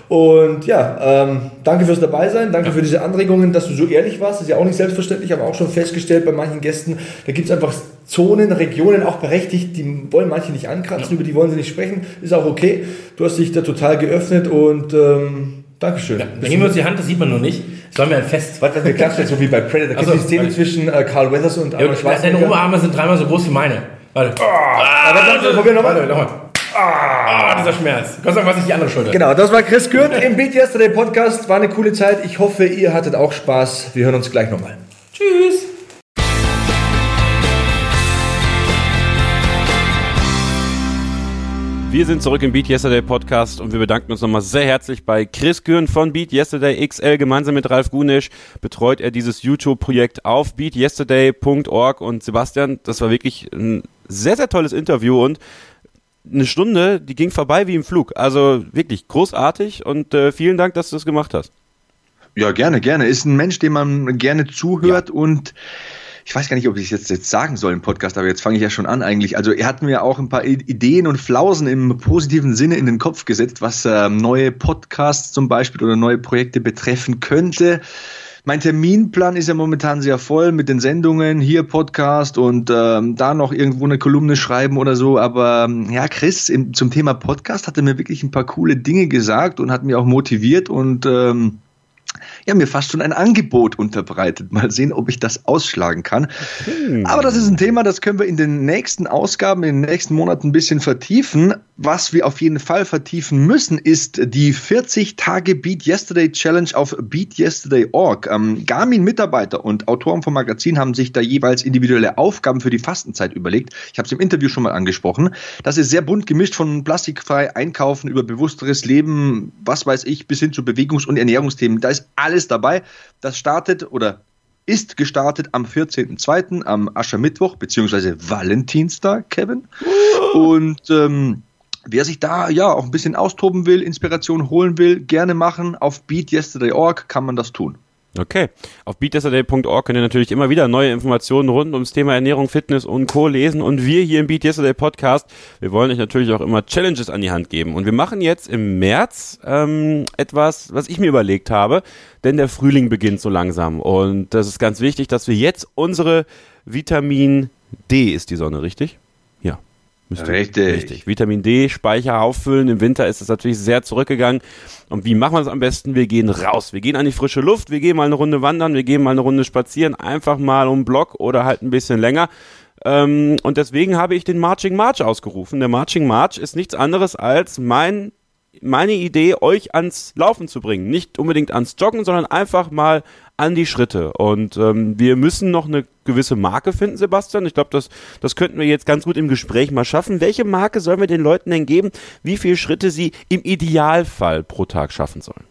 Und ja, ähm, danke fürs dabei sein, danke für diese Anregungen, dass du so ehrlich warst. Das ist ja auch nicht selbstverständlich, aber auch schon festgestellt bei manchen Gästen, da gibt es einfach Zonen, Regionen auch berechtigt, die wollen manche nicht ankratzen, ja. über die wollen sie nicht sprechen, ist auch okay. Du hast dich da total geöffnet und ähm, Dankeschön. Ja, dann geben wir uns die Hand, das sieht man nur nicht. Sollen wir ein Fest. Warte, wir klatschen so wie bei Predator. Es die Szene zwischen äh, Carl Weathers und Arnold ja, Schwarzenegger. Deine Oberarme sind dreimal so groß wie meine. Warte. Oh, ah, warte, probier nochmal. Warte, nochmal. Ah, oh, dieser Schmerz. Gott sei Dank, was ich die andere Schulter. Genau, das war Chris Gürt im Beat Yesterday Podcast. War eine coole Zeit. Ich hoffe, ihr hattet auch Spaß. Wir hören uns gleich nochmal. Tschüss. Wir sind zurück im Beat Yesterday Podcast und wir bedanken uns nochmal sehr herzlich bei Chris Gürn von Beat Yesterday XL. Gemeinsam mit Ralf Gunisch betreut er dieses YouTube-Projekt auf beatyesterday.org und Sebastian, das war wirklich ein sehr, sehr tolles Interview und eine Stunde, die ging vorbei wie im Flug. Also wirklich großartig und äh, vielen Dank, dass du das gemacht hast. Ja, gerne, gerne. Ist ein Mensch, dem man gerne zuhört ja. und ich weiß gar nicht, ob ich es jetzt, jetzt sagen soll im Podcast, aber jetzt fange ich ja schon an eigentlich. Also er hat mir auch ein paar Ideen und Flausen im positiven Sinne in den Kopf gesetzt, was äh, neue Podcasts zum Beispiel oder neue Projekte betreffen könnte. Mein Terminplan ist ja momentan sehr voll mit den Sendungen, hier Podcast und ähm, da noch irgendwo eine Kolumne schreiben oder so. Aber ähm, ja, Chris im, zum Thema Podcast hat er mir wirklich ein paar coole Dinge gesagt und hat mich auch motiviert und ähm, ja, mir fast schon ein Angebot unterbreitet. Mal sehen, ob ich das ausschlagen kann. Hm. Aber das ist ein Thema, das können wir in den nächsten Ausgaben, in den nächsten Monaten ein bisschen vertiefen. Was wir auf jeden Fall vertiefen müssen, ist die 40 Tage Beat Yesterday Challenge auf beatyesterday.org. Ähm, Garmin-Mitarbeiter und Autoren vom Magazin haben sich da jeweils individuelle Aufgaben für die Fastenzeit überlegt. Ich habe es im Interview schon mal angesprochen. Das ist sehr bunt gemischt von plastikfrei einkaufen über bewussteres Leben, was weiß ich, bis hin zu Bewegungs- und Ernährungsthemen. Da ist alles dabei. Das startet oder ist gestartet am 14.02. am Aschermittwoch, beziehungsweise Valentinstag, Kevin. Und ähm, Wer sich da ja auch ein bisschen austoben will, Inspiration holen will, gerne machen. Auf beatyesterday.org kann man das tun. Okay. Auf beatyesterday.org könnt ihr natürlich immer wieder neue Informationen rund ums Thema Ernährung, Fitness und Co. lesen. Und wir hier im Beat Yesterday Podcast, wir wollen euch natürlich auch immer Challenges an die Hand geben. Und wir machen jetzt im März ähm, etwas, was ich mir überlegt habe, denn der Frühling beginnt so langsam. Und das ist ganz wichtig, dass wir jetzt unsere Vitamin D ist die Sonne, richtig? Müsste, richtig. richtig. Vitamin D, Speicher auffüllen. Im Winter ist es natürlich sehr zurückgegangen. Und wie machen wir das am besten? Wir gehen raus. Wir gehen an die frische Luft. Wir gehen mal eine Runde wandern. Wir gehen mal eine Runde spazieren. Einfach mal um Block oder halt ein bisschen länger. Ähm, und deswegen habe ich den Marching March ausgerufen. Der Marching March ist nichts anderes als mein meine Idee, euch ans Laufen zu bringen. Nicht unbedingt ans Joggen, sondern einfach mal an die Schritte. Und ähm, wir müssen noch eine gewisse Marke finden, Sebastian. Ich glaube, das, das könnten wir jetzt ganz gut im Gespräch mal schaffen. Welche Marke sollen wir den Leuten denn geben, wie viele Schritte sie im Idealfall pro Tag schaffen sollen?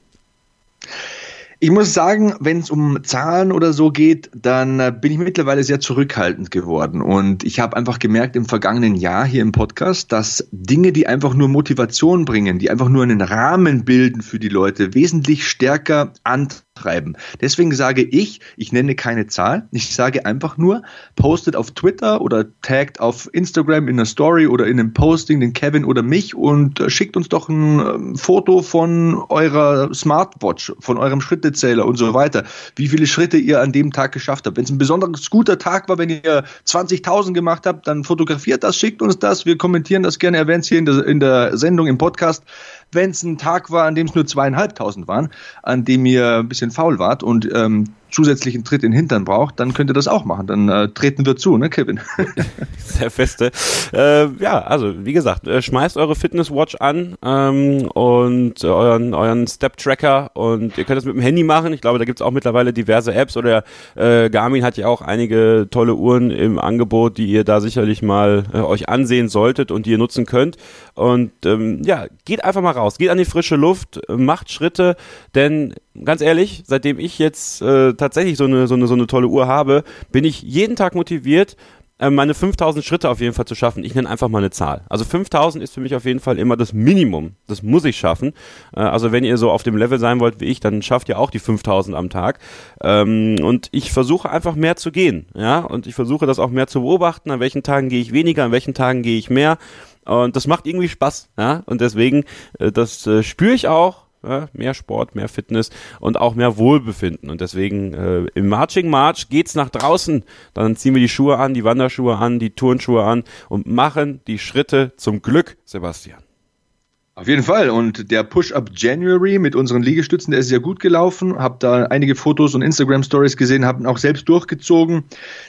Ich muss sagen, wenn es um Zahlen oder so geht, dann äh, bin ich mittlerweile sehr zurückhaltend geworden. Und ich habe einfach gemerkt im vergangenen Jahr hier im Podcast, dass Dinge, die einfach nur Motivation bringen, die einfach nur einen Rahmen bilden für die Leute, wesentlich stärker antreiben treiben. Deswegen sage ich, ich nenne keine Zahl, ich sage einfach nur, postet auf Twitter oder taggt auf Instagram in einer Story oder in einem Posting den Kevin oder mich und äh, schickt uns doch ein ähm, Foto von eurer Smartwatch, von eurem Schrittezähler und so weiter, wie viele Schritte ihr an dem Tag geschafft habt. Wenn es ein besonders guter Tag war, wenn ihr 20.000 gemacht habt, dann fotografiert das, schickt uns das, wir kommentieren das gerne, erwähnt es hier in der, in der Sendung, im Podcast wenn es ein Tag war, an dem es nur zweieinhalbtausend waren, an dem ihr ein bisschen faul wart und ähm, zusätzlichen Tritt in den Hintern braucht, dann könnt ihr das auch machen. Dann äh, treten wir zu, ne, Kevin? Sehr feste. Äh, ja, also wie gesagt, äh, schmeißt eure Fitnesswatch an ähm, und euren, euren Step-Tracker und ihr könnt das mit dem Handy machen. Ich glaube, da gibt es auch mittlerweile diverse Apps oder äh, Garmin hat ja auch einige tolle Uhren im Angebot, die ihr da sicherlich mal äh, euch ansehen solltet und die ihr nutzen könnt. Und ähm, ja, geht einfach mal raus, geht an die frische Luft, macht Schritte, denn ganz ehrlich, seitdem ich jetzt äh, tatsächlich so eine, so, eine, so eine tolle Uhr habe, bin ich jeden Tag motiviert, äh, meine 5000 Schritte auf jeden Fall zu schaffen. Ich nenne einfach mal eine Zahl. Also 5000 ist für mich auf jeden Fall immer das Minimum. Das muss ich schaffen. Äh, also wenn ihr so auf dem Level sein wollt wie ich, dann schafft ihr auch die 5000 am Tag. Ähm, und ich versuche einfach mehr zu gehen. Ja, und ich versuche das auch mehr zu beobachten. An welchen Tagen gehe ich weniger, an welchen Tagen gehe ich mehr. Und das macht irgendwie Spaß. Ja, und deswegen, äh, das spüre ich auch ja, mehr Sport, mehr Fitness und auch mehr Wohlbefinden. Und deswegen äh, im Marching March geht's nach draußen. Dann ziehen wir die Schuhe an, die Wanderschuhe an, die Turnschuhe an und machen die Schritte zum Glück, Sebastian. Auf jeden Fall. Und der Push-Up January mit unseren Liegestützen, der ist sehr gut gelaufen. Hab da einige Fotos und Instagram-Stories gesehen, haben auch selbst durchgezogen.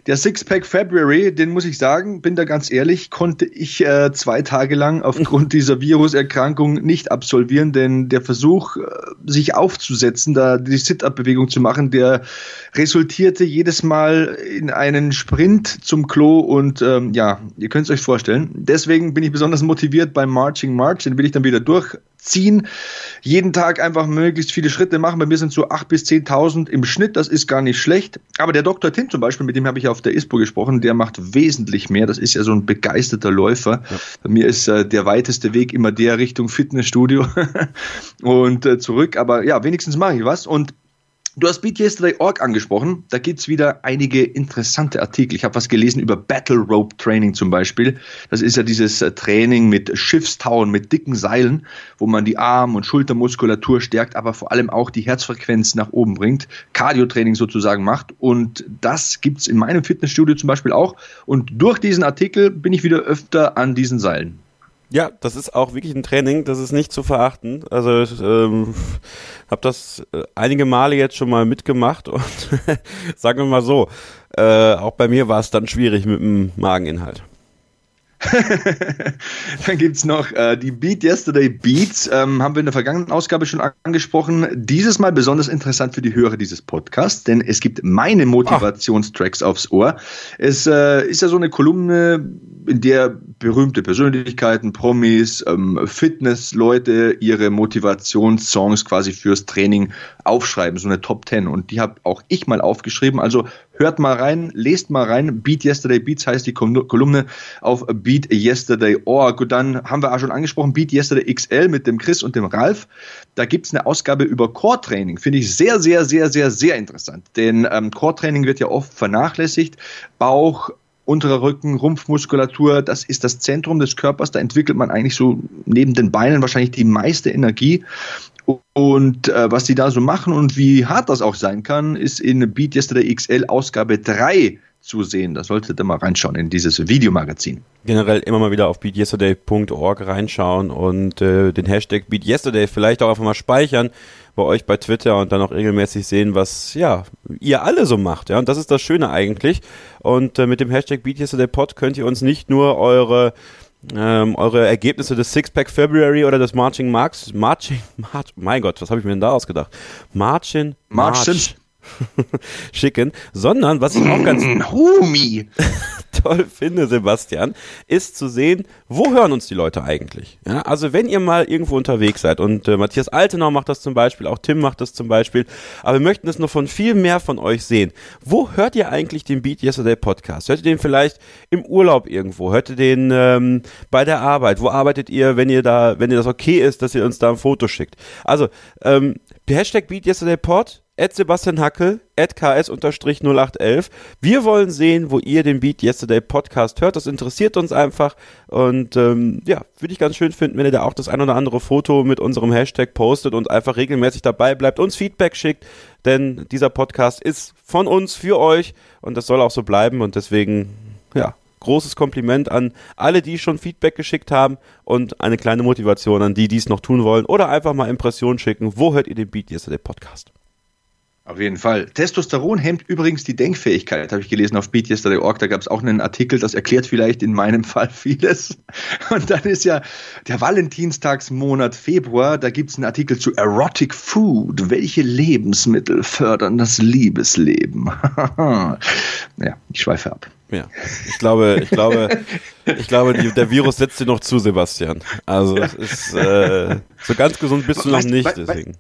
Der Sixpack February, den muss ich sagen, bin da ganz ehrlich, konnte ich äh, zwei Tage lang aufgrund dieser Viruserkrankung nicht absolvieren, denn der Versuch, äh, sich aufzusetzen, da die Sit-Up-Bewegung zu machen, der resultierte jedes Mal in einen Sprint zum Klo und ähm, ja, ihr könnt es euch vorstellen. Deswegen bin ich besonders motiviert beim Marching March, den will ich dann wieder wieder durchziehen. Jeden Tag einfach möglichst viele Schritte machen. Bei mir sind so 8.000 bis 10.000 im Schnitt. Das ist gar nicht schlecht. Aber der Dr. Tim zum Beispiel, mit dem habe ich auf der ISPO gesprochen, der macht wesentlich mehr. Das ist ja so ein begeisterter Läufer. Ja. Bei mir ist äh, der weiteste Weg immer der Richtung Fitnessstudio und äh, zurück. Aber ja, wenigstens mache ich was. Und Du hast Beat Yesterday Org angesprochen. Da gibt's wieder einige interessante Artikel. Ich habe was gelesen über Battle Rope Training zum Beispiel. Das ist ja dieses äh, Training mit Schiffstauen, mit dicken Seilen, wo man die Arm- und Schultermuskulatur stärkt, aber vor allem auch die Herzfrequenz nach oben bringt. Cardio-Training sozusagen macht. Und das gibt's in meinem Fitnessstudio zum Beispiel auch. Und durch diesen Artikel bin ich wieder öfter an diesen Seilen. Ja, das ist auch wirklich ein Training, das ist nicht zu verachten. Also ich ähm, habe das äh, einige Male jetzt schon mal mitgemacht und sagen wir mal so, äh, auch bei mir war es dann schwierig mit dem Mageninhalt. Dann gibt's noch äh, die Beat Yesterday Beats, ähm, haben wir in der vergangenen Ausgabe schon angesprochen. Dieses Mal besonders interessant für die Hörer dieses Podcasts, denn es gibt meine Motivationstracks aufs Ohr. Es äh, ist ja so eine Kolumne, in der berühmte Persönlichkeiten, Promis, ähm, Fitnessleute ihre Motivationssongs quasi fürs Training aufschreiben, so eine Top 10. Und die habe auch ich mal aufgeschrieben. Also hört mal rein, lest mal rein. Beat Yesterday Beats heißt die Kolumne auf Beat Yesterday Org. Und dann haben wir auch schon angesprochen, Beat Yesterday XL mit dem Chris und dem Ralf. Da gibt's eine Ausgabe über Core-Training. Finde ich sehr, sehr, sehr, sehr, sehr interessant. Denn ähm, Core-Training wird ja oft vernachlässigt. Bauch, unterer Rücken, Rumpfmuskulatur, das ist das Zentrum des Körpers. Da entwickelt man eigentlich so neben den Beinen wahrscheinlich die meiste Energie. Und äh, was die da so machen und wie hart das auch sein kann, ist in Beat Yesterday XL Ausgabe 3 zu sehen. Da solltet ihr mal reinschauen in dieses Videomagazin. Generell immer mal wieder auf beatyesterday.org reinschauen und äh, den Hashtag BeatYesterday vielleicht auch einfach mal speichern bei euch bei Twitter und dann auch regelmäßig sehen, was ja ihr alle so macht. Ja, und das ist das Schöne eigentlich. Und äh, mit dem Hashtag BeatYesterdayPod könnt ihr uns nicht nur eure ähm, eure Ergebnisse des Sixpack February oder des Marching Marks, Marching, March, mein Gott, was habe ich mir denn da ausgedacht? Marching March. March schicken, sondern was ich auch ganz toll finde, Sebastian, ist zu sehen, wo hören uns die Leute eigentlich? Ja, also wenn ihr mal irgendwo unterwegs seid und äh, Matthias Altenau macht das zum Beispiel, auch Tim macht das zum Beispiel, aber wir möchten es noch von viel mehr von euch sehen. Wo hört ihr eigentlich den Beat Yesterday Podcast? Hört ihr den vielleicht im Urlaub irgendwo? Hört ihr den ähm, bei der Arbeit? Wo arbeitet ihr, wenn ihr da, wenn ihr das okay ist, dass ihr uns da ein Foto schickt? Also ähm, Hashtag Beat Yesterday Pod at Sebastian Hackel, at ks-0811. Wir wollen sehen, wo ihr den Beat Yesterday Podcast hört. Das interessiert uns einfach. Und ähm, ja, würde ich ganz schön finden, wenn ihr da auch das ein oder andere Foto mit unserem Hashtag postet und einfach regelmäßig dabei bleibt, uns Feedback schickt. Denn dieser Podcast ist von uns für euch und das soll auch so bleiben. Und deswegen, ja, großes Kompliment an alle, die schon Feedback geschickt haben und eine kleine Motivation an die, die es noch tun wollen oder einfach mal Impressionen schicken. Wo hört ihr den Beat Yesterday Podcast? Auf jeden Fall. Testosteron hemmt übrigens die Denkfähigkeit, habe ich gelesen auf BeatYesterday.org. Da gab es auch einen Artikel, das erklärt vielleicht in meinem Fall vieles. Und dann ist ja der Valentinstagsmonat Februar, da gibt es einen Artikel zu Erotic Food. Welche Lebensmittel fördern das Liebesleben? ja, ich schweife ab. Ja, ich glaube, ich glaube, ich glaube, die, der Virus setzt dir noch zu, Sebastian. Also es ist äh, so ganz gesund bist du noch nicht, deswegen.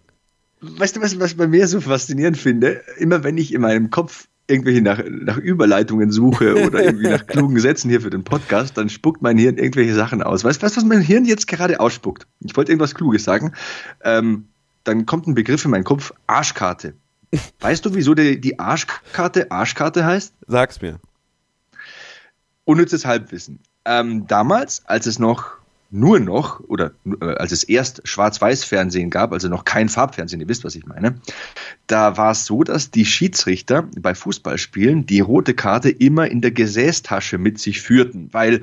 Weißt du, was, was ich bei mir so faszinierend finde? Immer wenn ich in meinem Kopf irgendwelche nach, nach Überleitungen suche oder irgendwie nach klugen Sätzen hier für den Podcast, dann spuckt mein Hirn irgendwelche Sachen aus. Weißt du, was mein Hirn jetzt gerade ausspuckt? Ich wollte irgendwas Kluges sagen. Ähm, dann kommt ein Begriff in meinen Kopf, Arschkarte. Weißt du, wieso die, die Arschkarte Arschkarte heißt? Sag's mir. Unnützes Halbwissen. Ähm, damals, als es noch nur noch, oder äh, als es erst Schwarz-Weiß-Fernsehen gab, also noch kein Farbfernsehen, ihr wisst, was ich meine, da war es so, dass die Schiedsrichter bei Fußballspielen die rote Karte immer in der Gesäßtasche mit sich führten, weil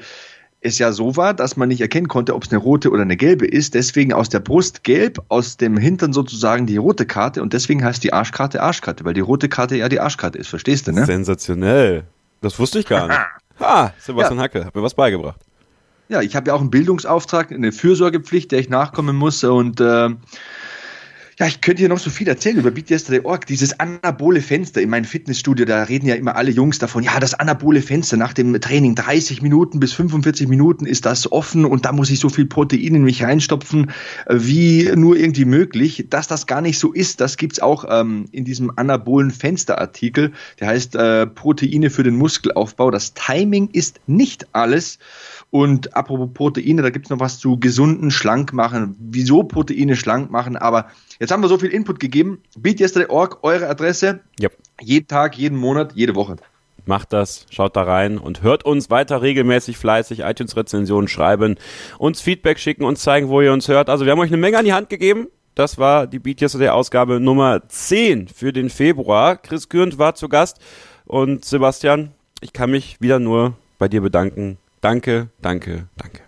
es ja so war, dass man nicht erkennen konnte, ob es eine rote oder eine gelbe ist. Deswegen aus der Brust gelb, aus dem Hintern sozusagen die rote Karte und deswegen heißt die Arschkarte Arschkarte, weil die rote Karte ja die Arschkarte ist. Verstehst du, ne? Sensationell. Das wusste ich gar nicht. Ha, Sebastian ja. Hacke, hat mir was beigebracht. Ja, ich habe ja auch einen Bildungsauftrag, eine Fürsorgepflicht, der ich nachkommen muss und äh, ja, ich könnte hier noch so viel erzählen über BeatYesterday.org. Dieses anabole Fenster in meinem Fitnessstudio, da reden ja immer alle Jungs davon, ja, das anabole Fenster nach dem Training, 30 Minuten bis 45 Minuten ist das offen und da muss ich so viel Protein in mich reinstopfen, äh, wie nur irgendwie möglich. Dass das gar nicht so ist, das gibt's auch ähm, in diesem anabolen Fensterartikel. Der heißt äh, Proteine für den Muskelaufbau. Das Timing ist nicht alles. Und apropos Proteine, da gibt's noch was zu gesunden schlank machen. Wieso Proteine schlank machen, aber Jetzt haben wir so viel Input gegeben. BeatYesterday.org, eure Adresse. Yep. Jeden Tag, jeden Monat, jede Woche. Macht das, schaut da rein und hört uns weiter regelmäßig fleißig iTunes-Rezensionen schreiben, uns Feedback schicken, uns zeigen, wo ihr uns hört. Also wir haben euch eine Menge an die Hand gegeben. Das war die Beat Yesterday Ausgabe Nummer 10 für den Februar. Chris Gürnt war zu Gast und Sebastian, ich kann mich wieder nur bei dir bedanken. Danke, danke, danke.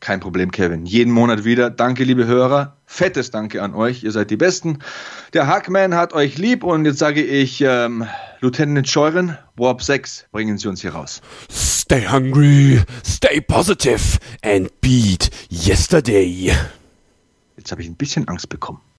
Kein Problem, Kevin. Jeden Monat wieder. Danke, liebe Hörer. Fettes Danke an euch. Ihr seid die Besten. Der Hackman hat euch lieb und jetzt sage ich, ähm, Lieutenant Scheuren, Warp 6, bringen Sie uns hier raus. Stay hungry, stay positive and beat yesterday. Jetzt habe ich ein bisschen Angst bekommen.